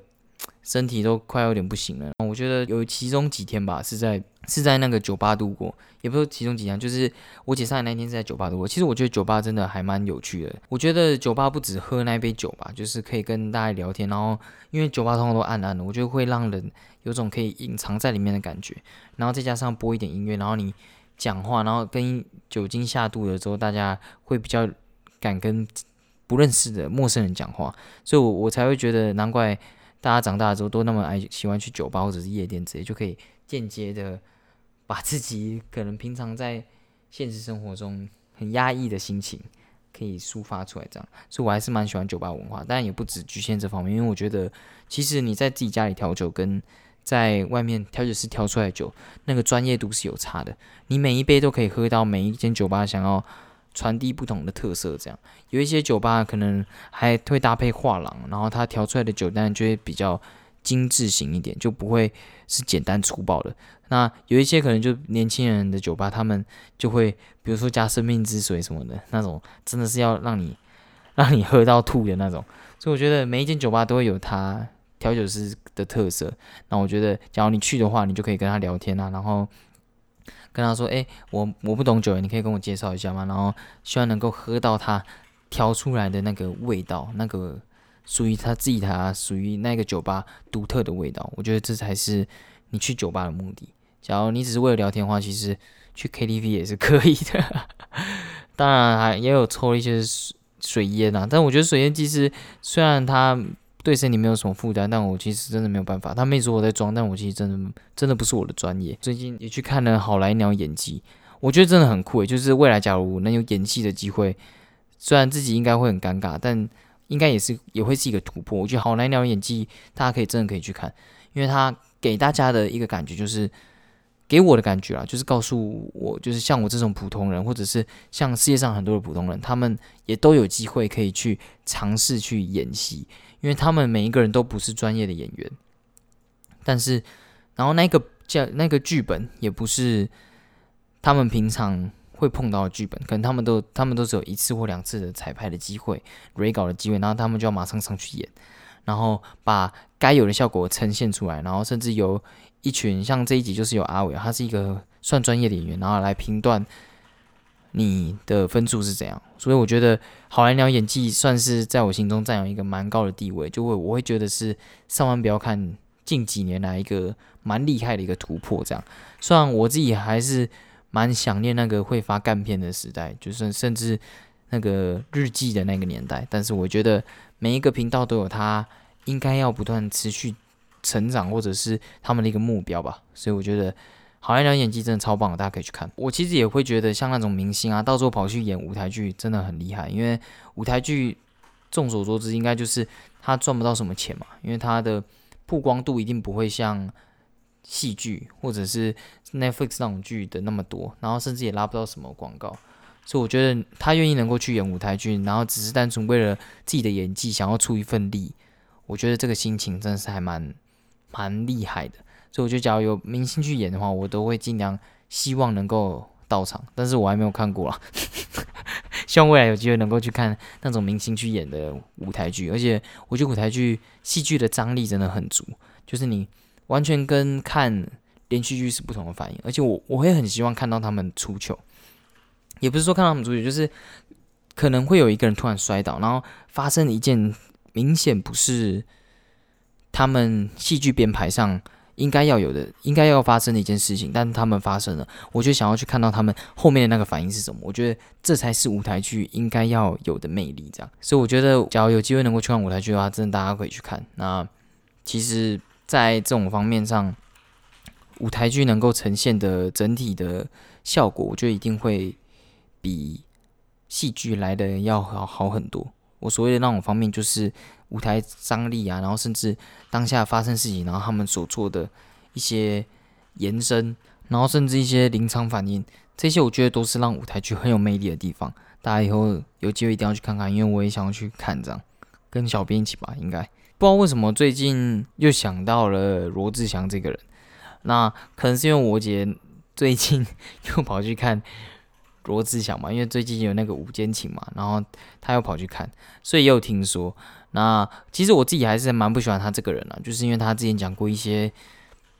身体都快有点不行了，我觉得有其中几天吧，是在是在那个酒吧度过，也不是其中几天，就是我姐上来那天是在酒吧度过。其实我觉得酒吧真的还蛮有趣的，我觉得酒吧不止喝那杯酒吧，就是可以跟大家聊天，然后因为酒吧通常都暗暗的，我觉得会让人有种可以隐藏在里面的感觉，然后再加上播一点音乐，然后你讲话，然后跟酒精下肚了之后，大家会比较敢跟不认识的陌生人讲话，所以我我才会觉得难怪。大家长大之后都那么爱喜欢去酒吧或者是夜店之类，就可以间接的把自己可能平常在现实生活中很压抑的心情可以抒发出来，这样。所以我还是蛮喜欢酒吧文化，但也不止局限这方面，因为我觉得其实你在自己家里调酒跟在外面调酒师调出来的酒，那个专业度是有差的。你每一杯都可以喝到每一间酒吧想要。传递不同的特色，这样有一些酒吧可能还会搭配画廊，然后它调出来的酒单就会比较精致型一点，就不会是简单粗暴的。那有一些可能就年轻人的酒吧，他们就会比如说加生命之水什么的那种，真的是要让你让你喝到吐的那种。所以我觉得每一间酒吧都会有它调酒师的特色。那我觉得，假如你去的话，你就可以跟他聊天啊，然后。跟他说：“哎，我我不懂酒，你可以跟我介绍一下吗？然后希望能够喝到他调出来的那个味道，那个属于他自己他属于那个酒吧独特的味道。我觉得这才是你去酒吧的目的。假如你只是为了聊天的话，其实去 KTV 也是可以的。*laughs* 当然还也有抽一些水烟啊，但我觉得水烟其实虽然它。”对身体没有什么负担，但我其实真的没有办法。他没说我在装，但我其实真的真的不是我的专业。最近也去看了好莱鸟演技，我觉得真的很酷诶。就是未来假如能有演戏的机会，虽然自己应该会很尴尬，但应该也是也会是一个突破。我觉得好莱鸟演技，大家可以真的可以去看，因为他给大家的一个感觉就是给我的感觉啊，就是告诉我，就是像我这种普通人，或者是像世界上很多的普通人，他们也都有机会可以去尝试去演戏，因为他们每一个人都不是专业的演员，但是，然后那个叫那个剧本也不是他们平常会碰到的剧本，可能他们都他们都只有一次或两次的彩排的机会、蕊稿的机会，然后他们就要马上上去演，然后把该有的效果呈现出来，然后甚至有。一群像这一集就是有阿伟，他是一个算专业的演员，然后来评断你的分数是怎样。所以我觉得好莱鸟演技算是在我心中占有一个蛮高的地位，就会我会觉得是上万标看近几年来一个蛮厉害的一个突破。这样，虽然我自己还是蛮想念那个会发干片的时代，就是甚至那个日记的那个年代，但是我觉得每一个频道都有它应该要不断持续。成长或者是他们的一个目标吧，所以我觉得好莱坞演技真的超棒，大家可以去看。我其实也会觉得像那种明星啊，到时候跑去演舞台剧真的很厉害，因为舞台剧众所周知应该就是他赚不到什么钱嘛，因为他的曝光度一定不会像戏剧或者是 Netflix 那种剧的那么多，然后甚至也拉不到什么广告，所以我觉得他愿意能够去演舞台剧，然后只是单纯为了自己的演技想要出一份力，我觉得这个心情真的是还蛮。蛮厉害的，所以我觉得，假如有明星去演的话，我都会尽量希望能够到场。但是我还没有看过啦，*laughs* 希望未来有机会能够去看那种明星去演的舞台剧。而且我觉得舞台剧戏剧的张力真的很足，就是你完全跟看连续剧是不同的反应。而且我我会很希望看到他们出糗，也不是说看到他们出糗，就是可能会有一个人突然摔倒，然后发生一件明显不是。他们戏剧编排上应该要有的、应该要发生的一件事情，但是他们发生了，我就想要去看到他们后面的那个反应是什么。我觉得这才是舞台剧应该要有的魅力，这样。所以我觉得，假如有机会能够去看舞台剧的话，真的大家可以去看。那其实，在这种方面上，舞台剧能够呈现的整体的效果，我觉得一定会比戏剧来的要好好很多。我所谓的那种方面，就是。舞台张力啊，然后甚至当下发生事情，然后他们所做的一些延伸，然后甚至一些临场反应，这些我觉得都是让舞台剧很有魅力的地方。大家以后有机会一定要去看看，因为我也想要去看这样，跟小编一起吧。应该不知道为什么最近又想到了罗志祥这个人，那可能是因为我姐最近 *laughs* 又跑去看罗志祥嘛，因为最近有那个午间情嘛，然后他又跑去看，所以又听说。那其实我自己还是蛮不喜欢他这个人啊，就是因为他之前讲过一些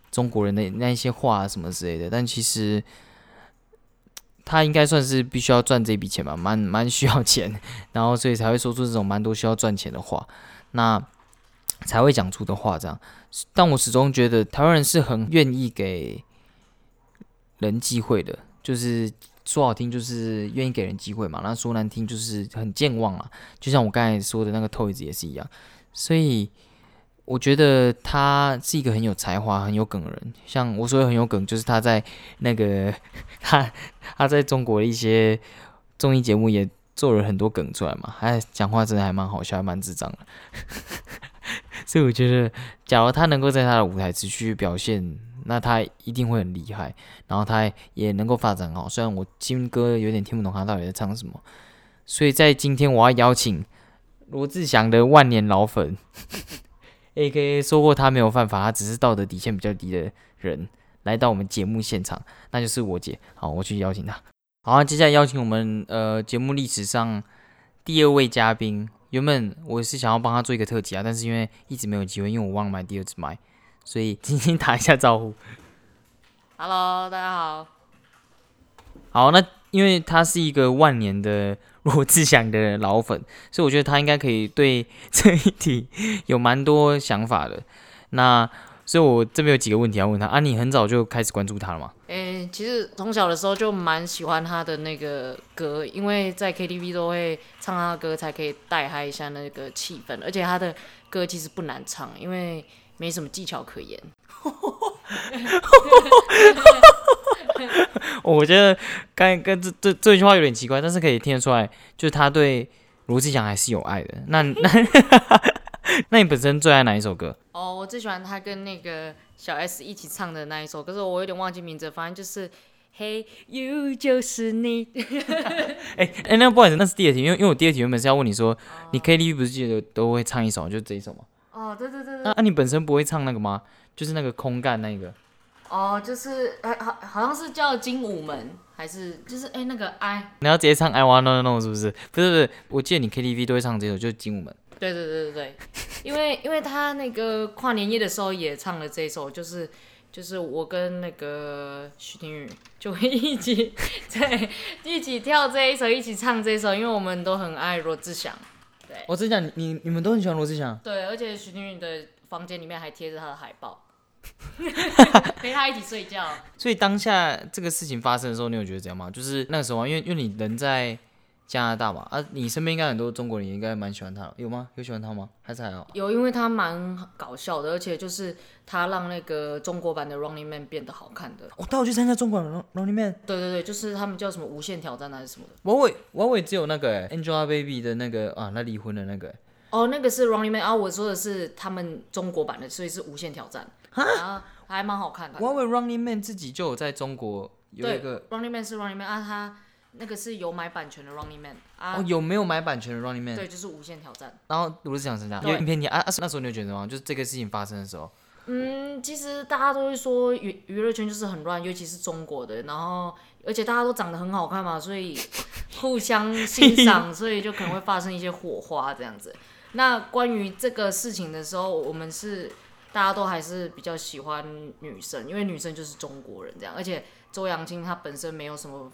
中国人的那一些话什么之类的。但其实他应该算是必须要赚这笔钱吧，蛮蛮需要钱，然后所以才会说出这种蛮多需要赚钱的话，那才会讲出的话这样。但我始终觉得台湾人是很愿意给人机会的，就是。说好听就是愿意给人机会嘛，那说难听就是很健忘啊。就像我刚才说的那个 Toys 也是一样，所以我觉得他是一个很有才华、很有梗的人。像我说的很有梗，就是他在那个 *laughs* 他他在中国的一些综艺节目也做了很多梗出来嘛，他讲话真的还蛮好笑，还蛮智障的。*laughs* 所以我觉得，假如他能够在他的舞台持续表现。那他一定会很厉害，然后他也能够发展好。虽然我金歌有点听不懂他到底在唱什么，所以在今天我要邀请罗志祥的万年老粉，*laughs* A.K.A 说过他没有犯法，他只是道德底线比较低的人，来到我们节目现场，那就是我姐。好，我去邀请他。好，接下来邀请我们呃节目历史上第二位嘉宾。原本我是想要帮他做一个特辑啊，但是因为一直没有机会，因为我忘了买第二支麦。所以，轻轻打一下招呼。Hello，大家好。好，那因为他是一个万年的罗志祥的老粉，*laughs* 所以我觉得他应该可以对这一题有蛮多想法的。*laughs* 那，所以我这边有几个问题要问他啊。你很早就开始关注他了吗？诶，其实从小的时候就蛮喜欢他的那个歌，因为在 KTV 都会唱他的歌，才可以带嗨一下那个气氛。而且他的歌其实不难唱，因为没什么技巧可言。*laughs* 我觉得刚刚这这这句话有点奇怪，但是可以听得出来，就是他对罗志祥还是有爱的。那那 *laughs* 那你本身最爱哪一首歌？哦，我最喜欢他跟那个小 S 一起唱的那一首，可是我有点忘记名字，反正就是。Hey you 就是你，*laughs* 哎、哎、那不好意思，那是第二题，因为因为我第二题原本是要问你说，你 KTV 不是记得都会唱一首，就这一首吗？哦，对对对对那、，啊、你本身不会唱那个吗？就是那个空干那个。哦，就是哎，好，好像是叫精武门，还是就是哎那个 I，你要直接唱 I wanna know 是不是？不是不是，我记得你 KTV 都会唱这首，就是《精武门》。对对对对对，因为因为他那个跨年夜的时候也唱了这首，就是就是我跟那个徐婷宇就会一起 *laughs* 在一起跳这一首，一起唱这一首，因为我们都很爱罗志祥。我只讲你你你们都很喜欢罗志祥，对，而且徐婷宇的房间里面还贴着他的海报，*laughs* 陪他一起睡觉。所以当下这个事情发生的时候，你有觉得怎样吗？就是那个时候啊，因为因为你人在加拿大嘛，啊，你身边应该很多中国人也应该蛮喜欢他，有吗？有喜欢他吗？还是还好？有，因为他蛮搞笑的，而且就是他让那个中国版的 Running Man 变得好看的。我带我去参加中国 Running Man，对对对，就是他们叫什么无限挑战还是什么的。王伟，王伟只有那个、欸、Angelababy 的那个啊，那离婚的那个、欸哦，那个是 Running Man 啊，我说的是他们中国版的，所以是无限挑战。啊，还蛮好看的。王伟 Running Man 自己就有在中国有一对个。Running Man 是 Running Man 啊，他那个是有买版权的 Running Man 啊，哦，有没有买版权的 Running Man？对，就是无限挑战。然后罗志祥身上对有影片你啊啊，那时候你有觉得吗？就是这个事情发生的时候，嗯，其实大家都会说娱娱乐圈就是很乱，尤其是中国的，然后而且大家都长得很好看嘛，所以互相欣赏，*laughs* 所以就可能会发生一些火花这样子。那关于这个事情的时候，我们是大家都还是比较喜欢女生，因为女生就是中国人这样，而且周扬青她本身没有什么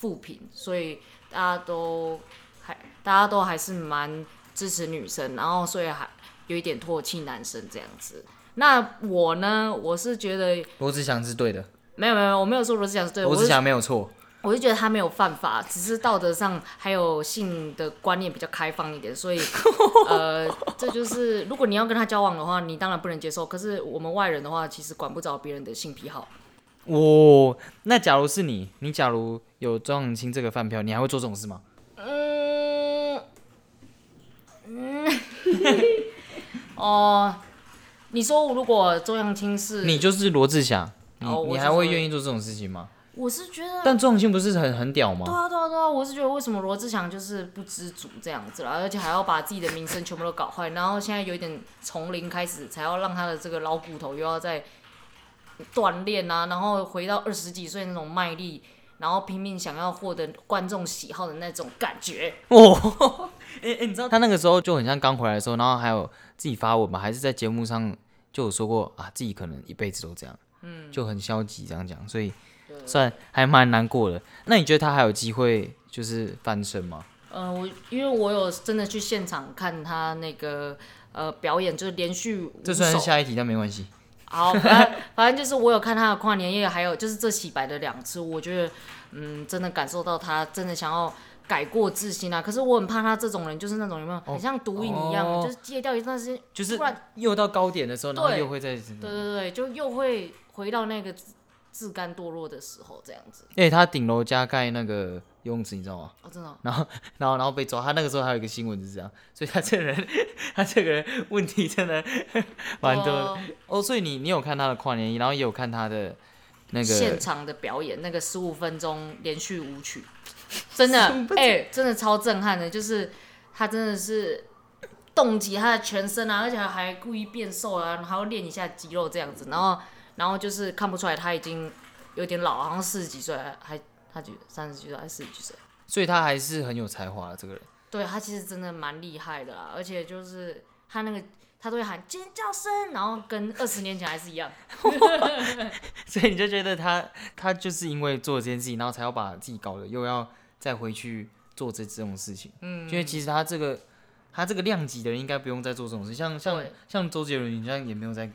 负评，所以大家都还大家都还是蛮支持女生，然后所以还有一点唾弃男生这样子。那我呢，我是觉得罗志祥是对的，没有没有，我没有说罗志祥是对的，罗志祥没有错。我就觉得他没有犯法，只是道德上还有性的观念比较开放一点，所以 *laughs* 呃，这就是如果你要跟他交往的话，你当然不能接受。可是我们外人的话，其实管不着别人的性癖好。哦，那假如是你，你假如有周扬青这个饭票，你还会做这种事吗？嗯嗯，*laughs* 哦，你说如果周扬青是，你就是罗志祥，你、哦你还会愿意做这种事情吗？我是觉得但周扬青不是很很屌吗对？啊，对啊，对啊！我是觉得为什么罗志祥就是不知足这样子啦，而且还要把自己的名声全部都搞坏，然后现在有一点从零开始，才要让他的这个老骨头又要再锻炼啊，然后回到二十几岁那种卖力，然后拼命想要获得观众喜好的那种感觉。哦，*laughs* 哎、哎、你知道他那个时候就很像刚回来的时候，然后还有自己发文嘛，还是在节目上就有说过啊，自己可能一辈子都这样，嗯，就很消极这样讲，所以算还蛮难过的。那你觉得他还有机会就是翻身吗？呃，我因为我有真的去现场看他那个呃表演，就是连续这虽然是下一题，但没关系。好，反正反正就是我有看他的跨年夜，还有就是这洗白的两次，我觉得嗯，真的感受到他真的想要改过自新啊。可是我很怕他这种人，就是那种有没有很像毒瘾一样，哦就是戒掉一段时间，就是突然又到高点的时候，然后又会再。对对对，就又会回到那个自自甘堕落的时候，这样子。哎、他顶楼加盖那个游泳池，你知道吗？哦，真的哦、然后，然后，然后被抓。他那个时候还有一个新闻是这样，*laughs* 所以他这个人，他这个人问题真的蛮多的。哦哦，所以你你有看他的跨年夜，然后也有看他的那个，现场的表演，那个十五分钟连续舞曲，*laughs* 真的，哎、真的超震撼的，就是他真的是动起他的全身啊，而且还故意变瘦啊，然后还要练一下肌肉这样子，然后，然后就是看不出来他已经有点老，好像四十几岁，还还他几三十几岁还是四十几岁？所以他还是很有才华的这个人。对他其实真的蛮厉害的啦，而且就是他那个他都会喊尖叫声，然后跟二十年前还是一样。*laughs* 所以你就觉得他他就是因为做了这件事情，然后才要把自己搞得又要再回去做这这种事情。嗯，因为其实他这个他这个量级的人应该不用再做这种事，像像像周杰伦，你像也没有在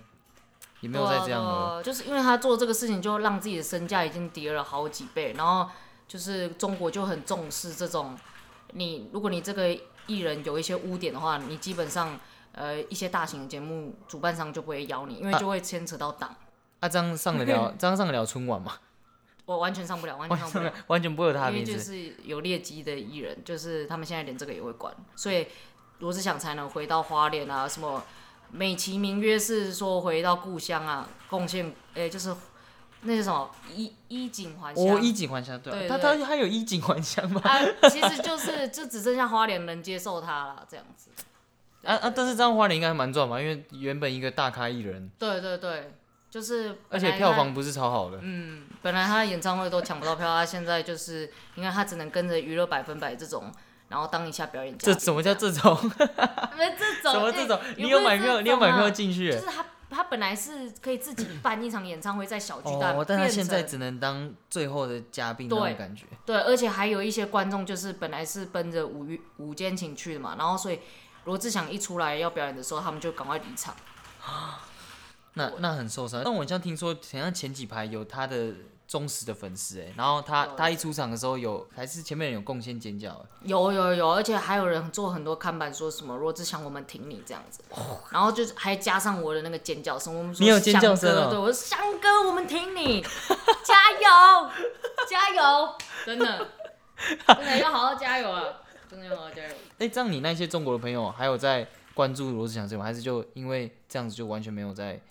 也没有再这样了。对啊就是因为他做这个事情，就让自己的身价已经跌了好几倍，然后就是中国就很重视这种，你如果你这个艺人有一些污点的话，你基本上呃一些大型的节目主办商就不会邀你，因为就会牵扯到党，啊，这样上得了，这样上得了春晚嘛？我完全上不了，完全上不了。完全不会有他的因为就。是有劣迹的艺人，就是他们现在连这个也会管，所以罗志祥才能回到花莲啊，什么美其名曰是说回到故乡啊，贡献诶、就是那是什么衣衣锦还乡。哦，衣锦还乡，对啊，他对对他他还有衣锦还乡吗？啊，其实就是 *laughs* 就只剩下花莲能接受他了，这样子。啊啊！但是这样花莲应该蛮赚吧，因为原本一个大咖艺人，对对对，就是而且票房不是超好的。嗯，本来他的演唱会都抢不到票，他现在就是你看他只能跟着娱乐百分百这种，然后当一下表演。这什么叫这种？*laughs* 没这种？什么这种？哎你有买票？你有买票？进去就是他他本来是可以自己办一场演唱会在小巨蛋，哦，但他变现在只能当最后的嘉宾那种感觉。对，而且还有一些观众就是本来是奔着五月午间情去的嘛，然后所以罗志祥一出来要表演的时候，他们就赶快离场。那那很受伤。但我好像听说，好像前几排有他的忠实的粉丝哎，然后他他一出场的时候有，还是前面人有贡献尖叫哎。有有有，而且还有人做很多看板，说什么罗志祥我们挺你这样子，然后就还加上我的那个尖叫声，我们说你有尖叫声哦。翔哥对，我说翔哥我们挺你，*laughs* 加油加油，真的。真的要好好加油啊，真的要好好加油。哎，这样你那些中国的朋友还有在关注罗志祥这种，还是就因为这样子就完全没有在？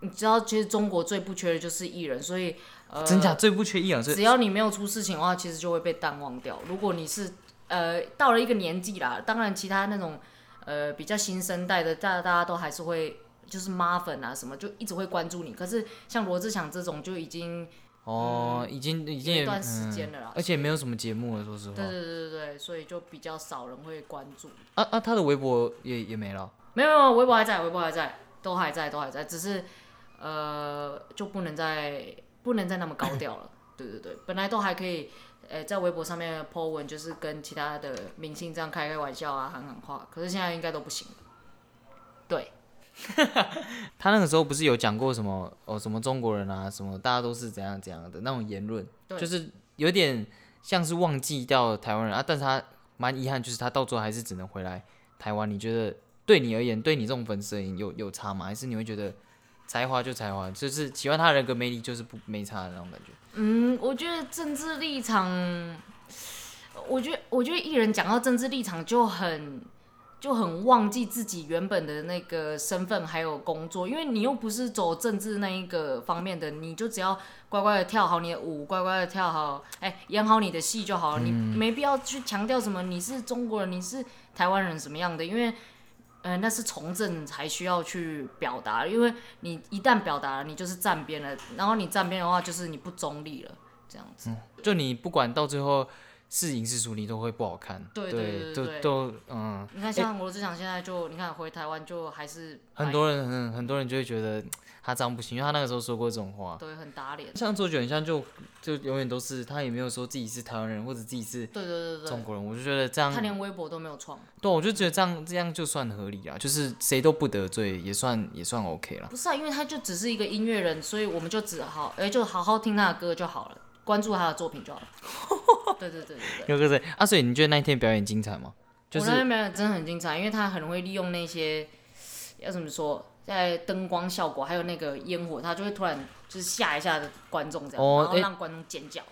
你知道，其实中国最不缺的就是艺人，所以呃，真假最不缺艺人是只要你没有出事情的话，其实就会被淡忘掉。如果你是呃到了一个年纪啦，当然其他那种呃比较新生代的，大大家都还是会就是妈粉啊什么，就一直会关注你。可是像罗志祥这种就已经哦，已经已经有一段时间了啦嗯，而且没有什么节目了，说实话。对对对对对，所以就比较少人会关注。啊啊，他的微博也也没了。没有没有，微博还在，微博还在，都还在，都还在，只是呃就不能再不能再那么高调了。对 *coughs* 对对，本来都还可以，呃，在微博上面 po 文，就是跟其他的明星这样开开玩笑啊，喊喊话，可是现在应该都不行了。对，*laughs* 他那个时候不是有讲过什么哦，什么中国人啊，什么大家都是怎样怎样的那种言论，就是有点像是忘记掉台湾人啊。但是他蛮遗憾，就是他到最后还是只能回来台湾。你觉得对你而言，对你这种粉丝而言有有差吗？还是你会觉得才华就才华，就是喜欢他的人格魅力就是不没差的那种感觉？嗯，我觉得政治立场，我觉得我觉得艺人讲到政治立场就很就很忘记自己原本的那个身份还有工作，因为你又不是走政治那一个方面的，你就只要乖乖的跳好你的舞，乖乖的跳好，哎、演好你的戏就好了，你没必要去强调什么你是中国人，你是台湾人什么样的，因为。呃，那是从政才需要去表达，因为你一旦表达了，你就是站边了，然后你站边的话，就是你不中立了，这样子。就你不管到最后是赢是输，你都会不好看。对对对对对都都嗯，你看，像罗志祥现在就，你看回台湾就还是很多人很很多人就会觉得他这样不行，因为他那个时候说过这种话。对很打脸。像周杰伦，像就就永远都是他也没有说自己是台湾人或者自己是对对对对中国人，我就觉得这样他，连微博都没有创。对，我就觉得这样这样就算合理啊，就是谁都不得罪，也算也算 OK 了。不是啊，因为他就只是一个音乐人，所以我们就只好，哎、就好好听他的歌就好了，关注他的作品就好了。对对对对对。有个谁啊？所以你觉得那一天表演精彩吗？就是我那天表演真的很精彩，因为他很会利用那些要怎么说，在灯光效果还有那个烟火，他就会突然就是吓一下的观众这样，然后让观众尖叫。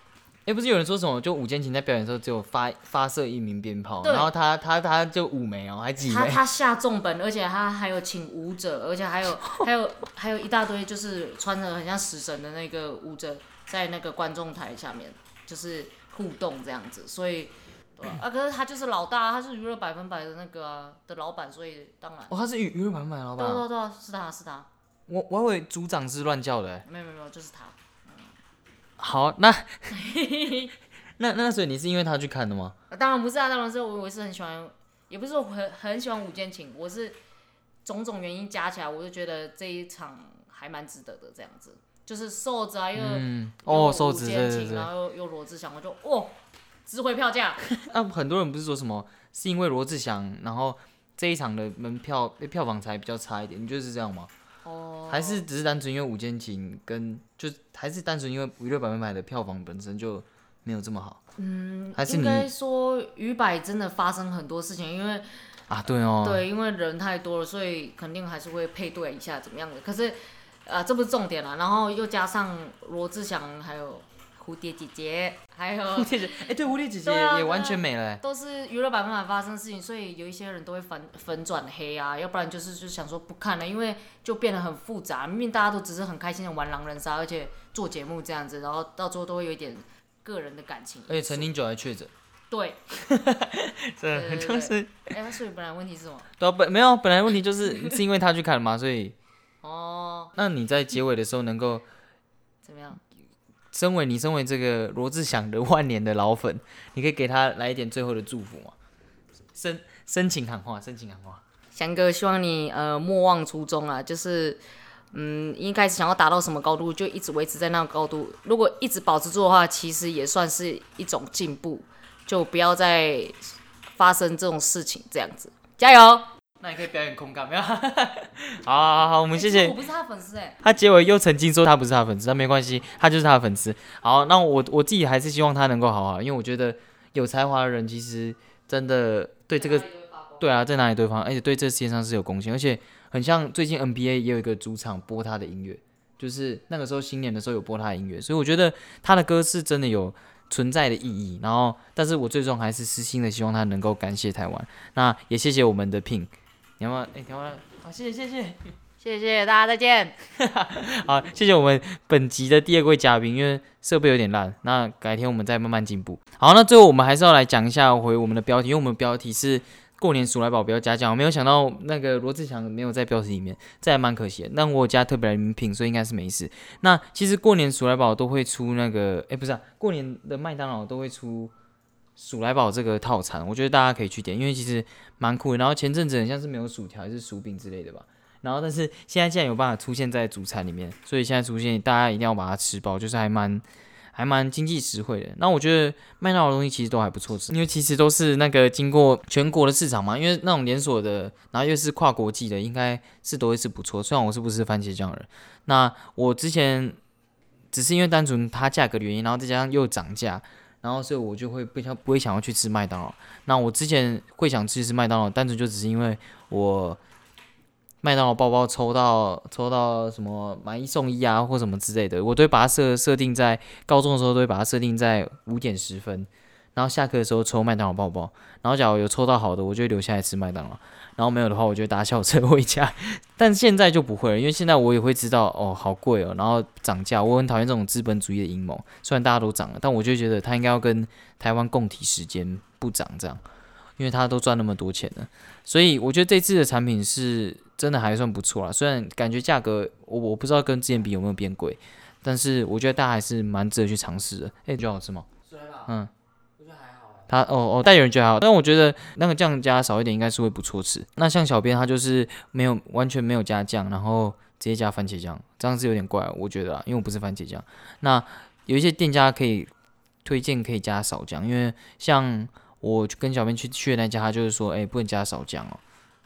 哎、不是有人说什么？就午间琴在表演的时候只有发发射一鸣鞭炮，对然后他他他就五枚哦，还几枚？他他下重本，而且他还有请舞者，而且还有还有 *laughs* 还有一大堆就是穿着很像死神的那个舞者在那个观众台下面就是互动这样子，所以。对啊，啊可是他就是老大，他是娱乐百分百的那个、啊、的老板，所以当然，哦，他是娱娱乐版本的老板啊、对对对，是他是他，我我以为组长是乱叫的欸。没有没有没有，就是他。好，那 *laughs* 那那所以你是因为他去看的吗？*laughs* 当然不是啊，当然是我我是很喜欢，也不是我很很喜欢五件情，我是种种原因加起来，我就觉得这一场还蛮值得的，这样子，就是瘦子啊，又嗯，又哦，瘦子。然后又又罗志祥，我就哦，值回票价，*laughs* 那、很多人不是说什么是因为罗志祥，然后这一场的门票票房才比较差一点，你觉得是这样吗？哦，还是只是单纯因为午间情跟就还是单纯因为娱乐百分百的票房本身就没有这么好嗯，还是应该说于百真的发生很多事情，因为啊？对哦，对，因为人太多了，所以肯定还是会配对一下怎么样的。可是，呃，这不是重点啦。然后又加上罗志祥还有蝴蝶姐姐，还有蝴蝶姐，哎，对，蝴蝶姐姐也完全没了。都是娱乐百分百发生的事情，所以有一些人都会粉粉转黑啊，要不然就是就想说不看了，因为就变得很复杂。明明大家都只是很开心的玩狼人杀，而且做节目这样子，然后到最后都会有一点个人的感情。而且陈零九还确诊，对，*laughs* 这对就是哎、所以本来问题是什么？对啊本没有本来问题就是是因为他去看嘛，所以哦，那你在结尾的时候能够，怎么样？身为你身为这个罗志祥的万年的老粉，你可以给他来一点最后的祝福吗？深深情喊话，深情喊话。翔哥，希望你呃莫忘初衷啊，就是嗯一开始想要达到什么高度，就一直维持在那个高度。如果一直保持住的话，其实也算是一种进步，就不要再发生这种事情，这样子，加油！那你可以表演空感，没有？*laughs* 好好好好，我们谢谢我。不是他粉丝哎、他结尾又曾经说他不是他粉丝，但没关系，他就是他的粉丝。好，那我我自己还是希望他能够好好，因为我觉得有才华的人其实真的对这个对啊，在哪里对方，而且对这世界上是有贡献，而且很像最近 NBA 也有一个主场播他的音乐，就是那个时候新年的时候有播他的音乐，所以我觉得他的歌是真的有存在的意义。然后，但是我最终还是私心的希望他能够感谢台湾，那也谢谢我们的 Pin，你要不要？哎、台湾，好，谢谢谢谢。谢谢大家，再见。*laughs* 好，谢谢我们本集的第二位嘉宾，因为设备有点烂，那改天我们再慢慢进步。好，那最后我们还是要来讲一下回我们的标题，因为我们标题是过年鼠来宝不要加酱，我没有想到那个罗志祥没有在标题里面，这还蛮可惜的。但我有加特别来宾品，所以应该是没事。那其实过年鼠来宝都会出那个，哎、不是、啊，过年的麦当劳都会出。鼠来宝这个套餐，我觉得大家可以去点，因为其实蛮酷的。然后前阵子很像是没有薯条还是薯饼之类的吧，然后但是现在竟然有办法出现在主餐里面，所以现在出现大家一定要把它吃饱，就是还蛮还蛮经济实惠的。那我觉得麦当劳的东西其实都还不错，因为其实都是那个经过全国的市场嘛，因为那种连锁的，然后又是跨国际的，应该是都会是不错。虽然我是不是番茄酱的人，那我之前只是因为单纯它价格的原因，然后再加上又涨价。然后，所以我就会不想不会想要去吃麦当劳。那我之前会想吃是麦当劳，单纯就只是因为我麦当劳包包抽到抽到什么买一送一啊，或什么之类的，我都会把它设设定在高中的时候都会把它设定在五点十分，然后下课的时候抽麦当劳包包，然后假如有抽到好的，我就留下来吃麦当劳，然后没有的话，我就搭校车回家。*laughs* 但现在就不会了，因为现在我也会知道哦，好贵哦，然后涨价，我很讨厌这种资本主义的阴谋。虽然大家都涨了，但我就觉得它应该要跟台湾共体时间不涨这样，因为它都赚那么多钱了。所以我觉得这次的产品是真的还算不错啦，虽然感觉价格我我不知道跟之前比有没有变贵，但是我觉得大家还是蛮值得去尝试的。哎、你觉得好吃吗？嗯，他哦哦，但有人觉得还好，但我觉得那个酱加少一点应该是会不错吃。那像小编他就是没有完全没有加酱，然后直接加番茄酱，这样是有点怪，我觉得啦，因为我不是番茄酱。那有一些店家可以推荐可以加少酱，因为像我跟小编去去的那家，他就是说，哎、不能加少酱哦。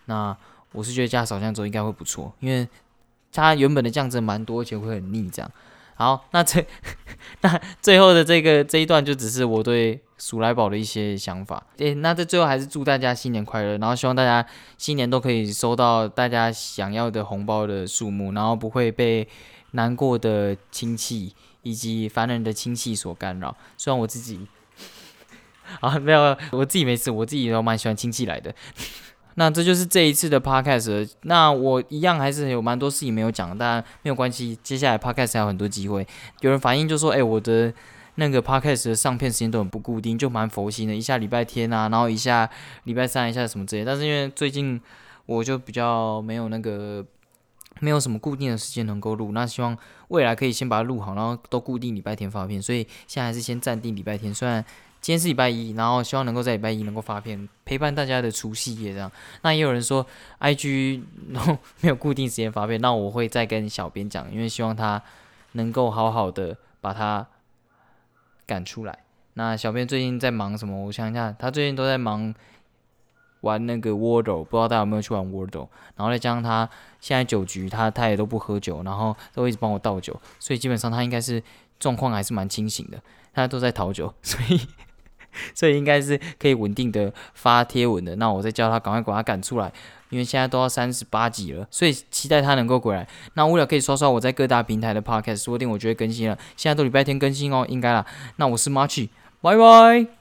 那我是觉得加少酱之后应该会不错，因为它原本的酱汁蛮多，而且会很腻这样。好，那这 *laughs* 那最后的这个这一段就只是我对鼠来宝的一些想法。诶，那在最后还是祝大家新年快乐，然后希望大家新年都可以收到大家想要的红包的数目，然后不会被难过的亲戚以及烦人的亲戚所干扰。虽然我自己 *laughs* 啊没有，我自己没事，我自己都蛮喜欢亲戚来的。那这就是这一次的 podcast。那我一样还是有蛮多事情没有讲，但没有关系，接下来 podcast 还有很多机会。有人反映就说，哎、我的那个 podcast 的上片时间都很不固定，就蛮佛心的，一下礼拜天啊，然后一下礼拜三，一下什么之类。但是因为最近我就比较没有那个没有什么固定的时间能够录，那希望未来可以先把它录好，然后都固定礼拜天发片。所以现在还是先暂定礼拜天，虽然。今天是礼拜一，然后希望能够在礼拜一能够发片，陪伴大家的除夕夜这样。那也有人说，IG 没有固定时间发片，那我会再跟小编讲，因为希望他能够好好的把它赶出来。那小编最近在忙什么？我想一下，他最近都在忙玩那个 Wordle，不知道大家有没有去玩 Wordle？然后再加上他现在酒局，他他也都不喝酒，然后都一直帮我倒酒，所以基本上他应该是状况还是蛮清醒的。他都在讨酒，所以所以应该是可以稳定的发贴文的。那我再叫他赶快把他赶出来，因为现在都要三十八集了，所以期待他能够回来。那为了可以刷刷我在各大平台的 podcast，说不定我就会更新了。现在都礼拜天更新哦，应该啦。那我是 March，拜拜。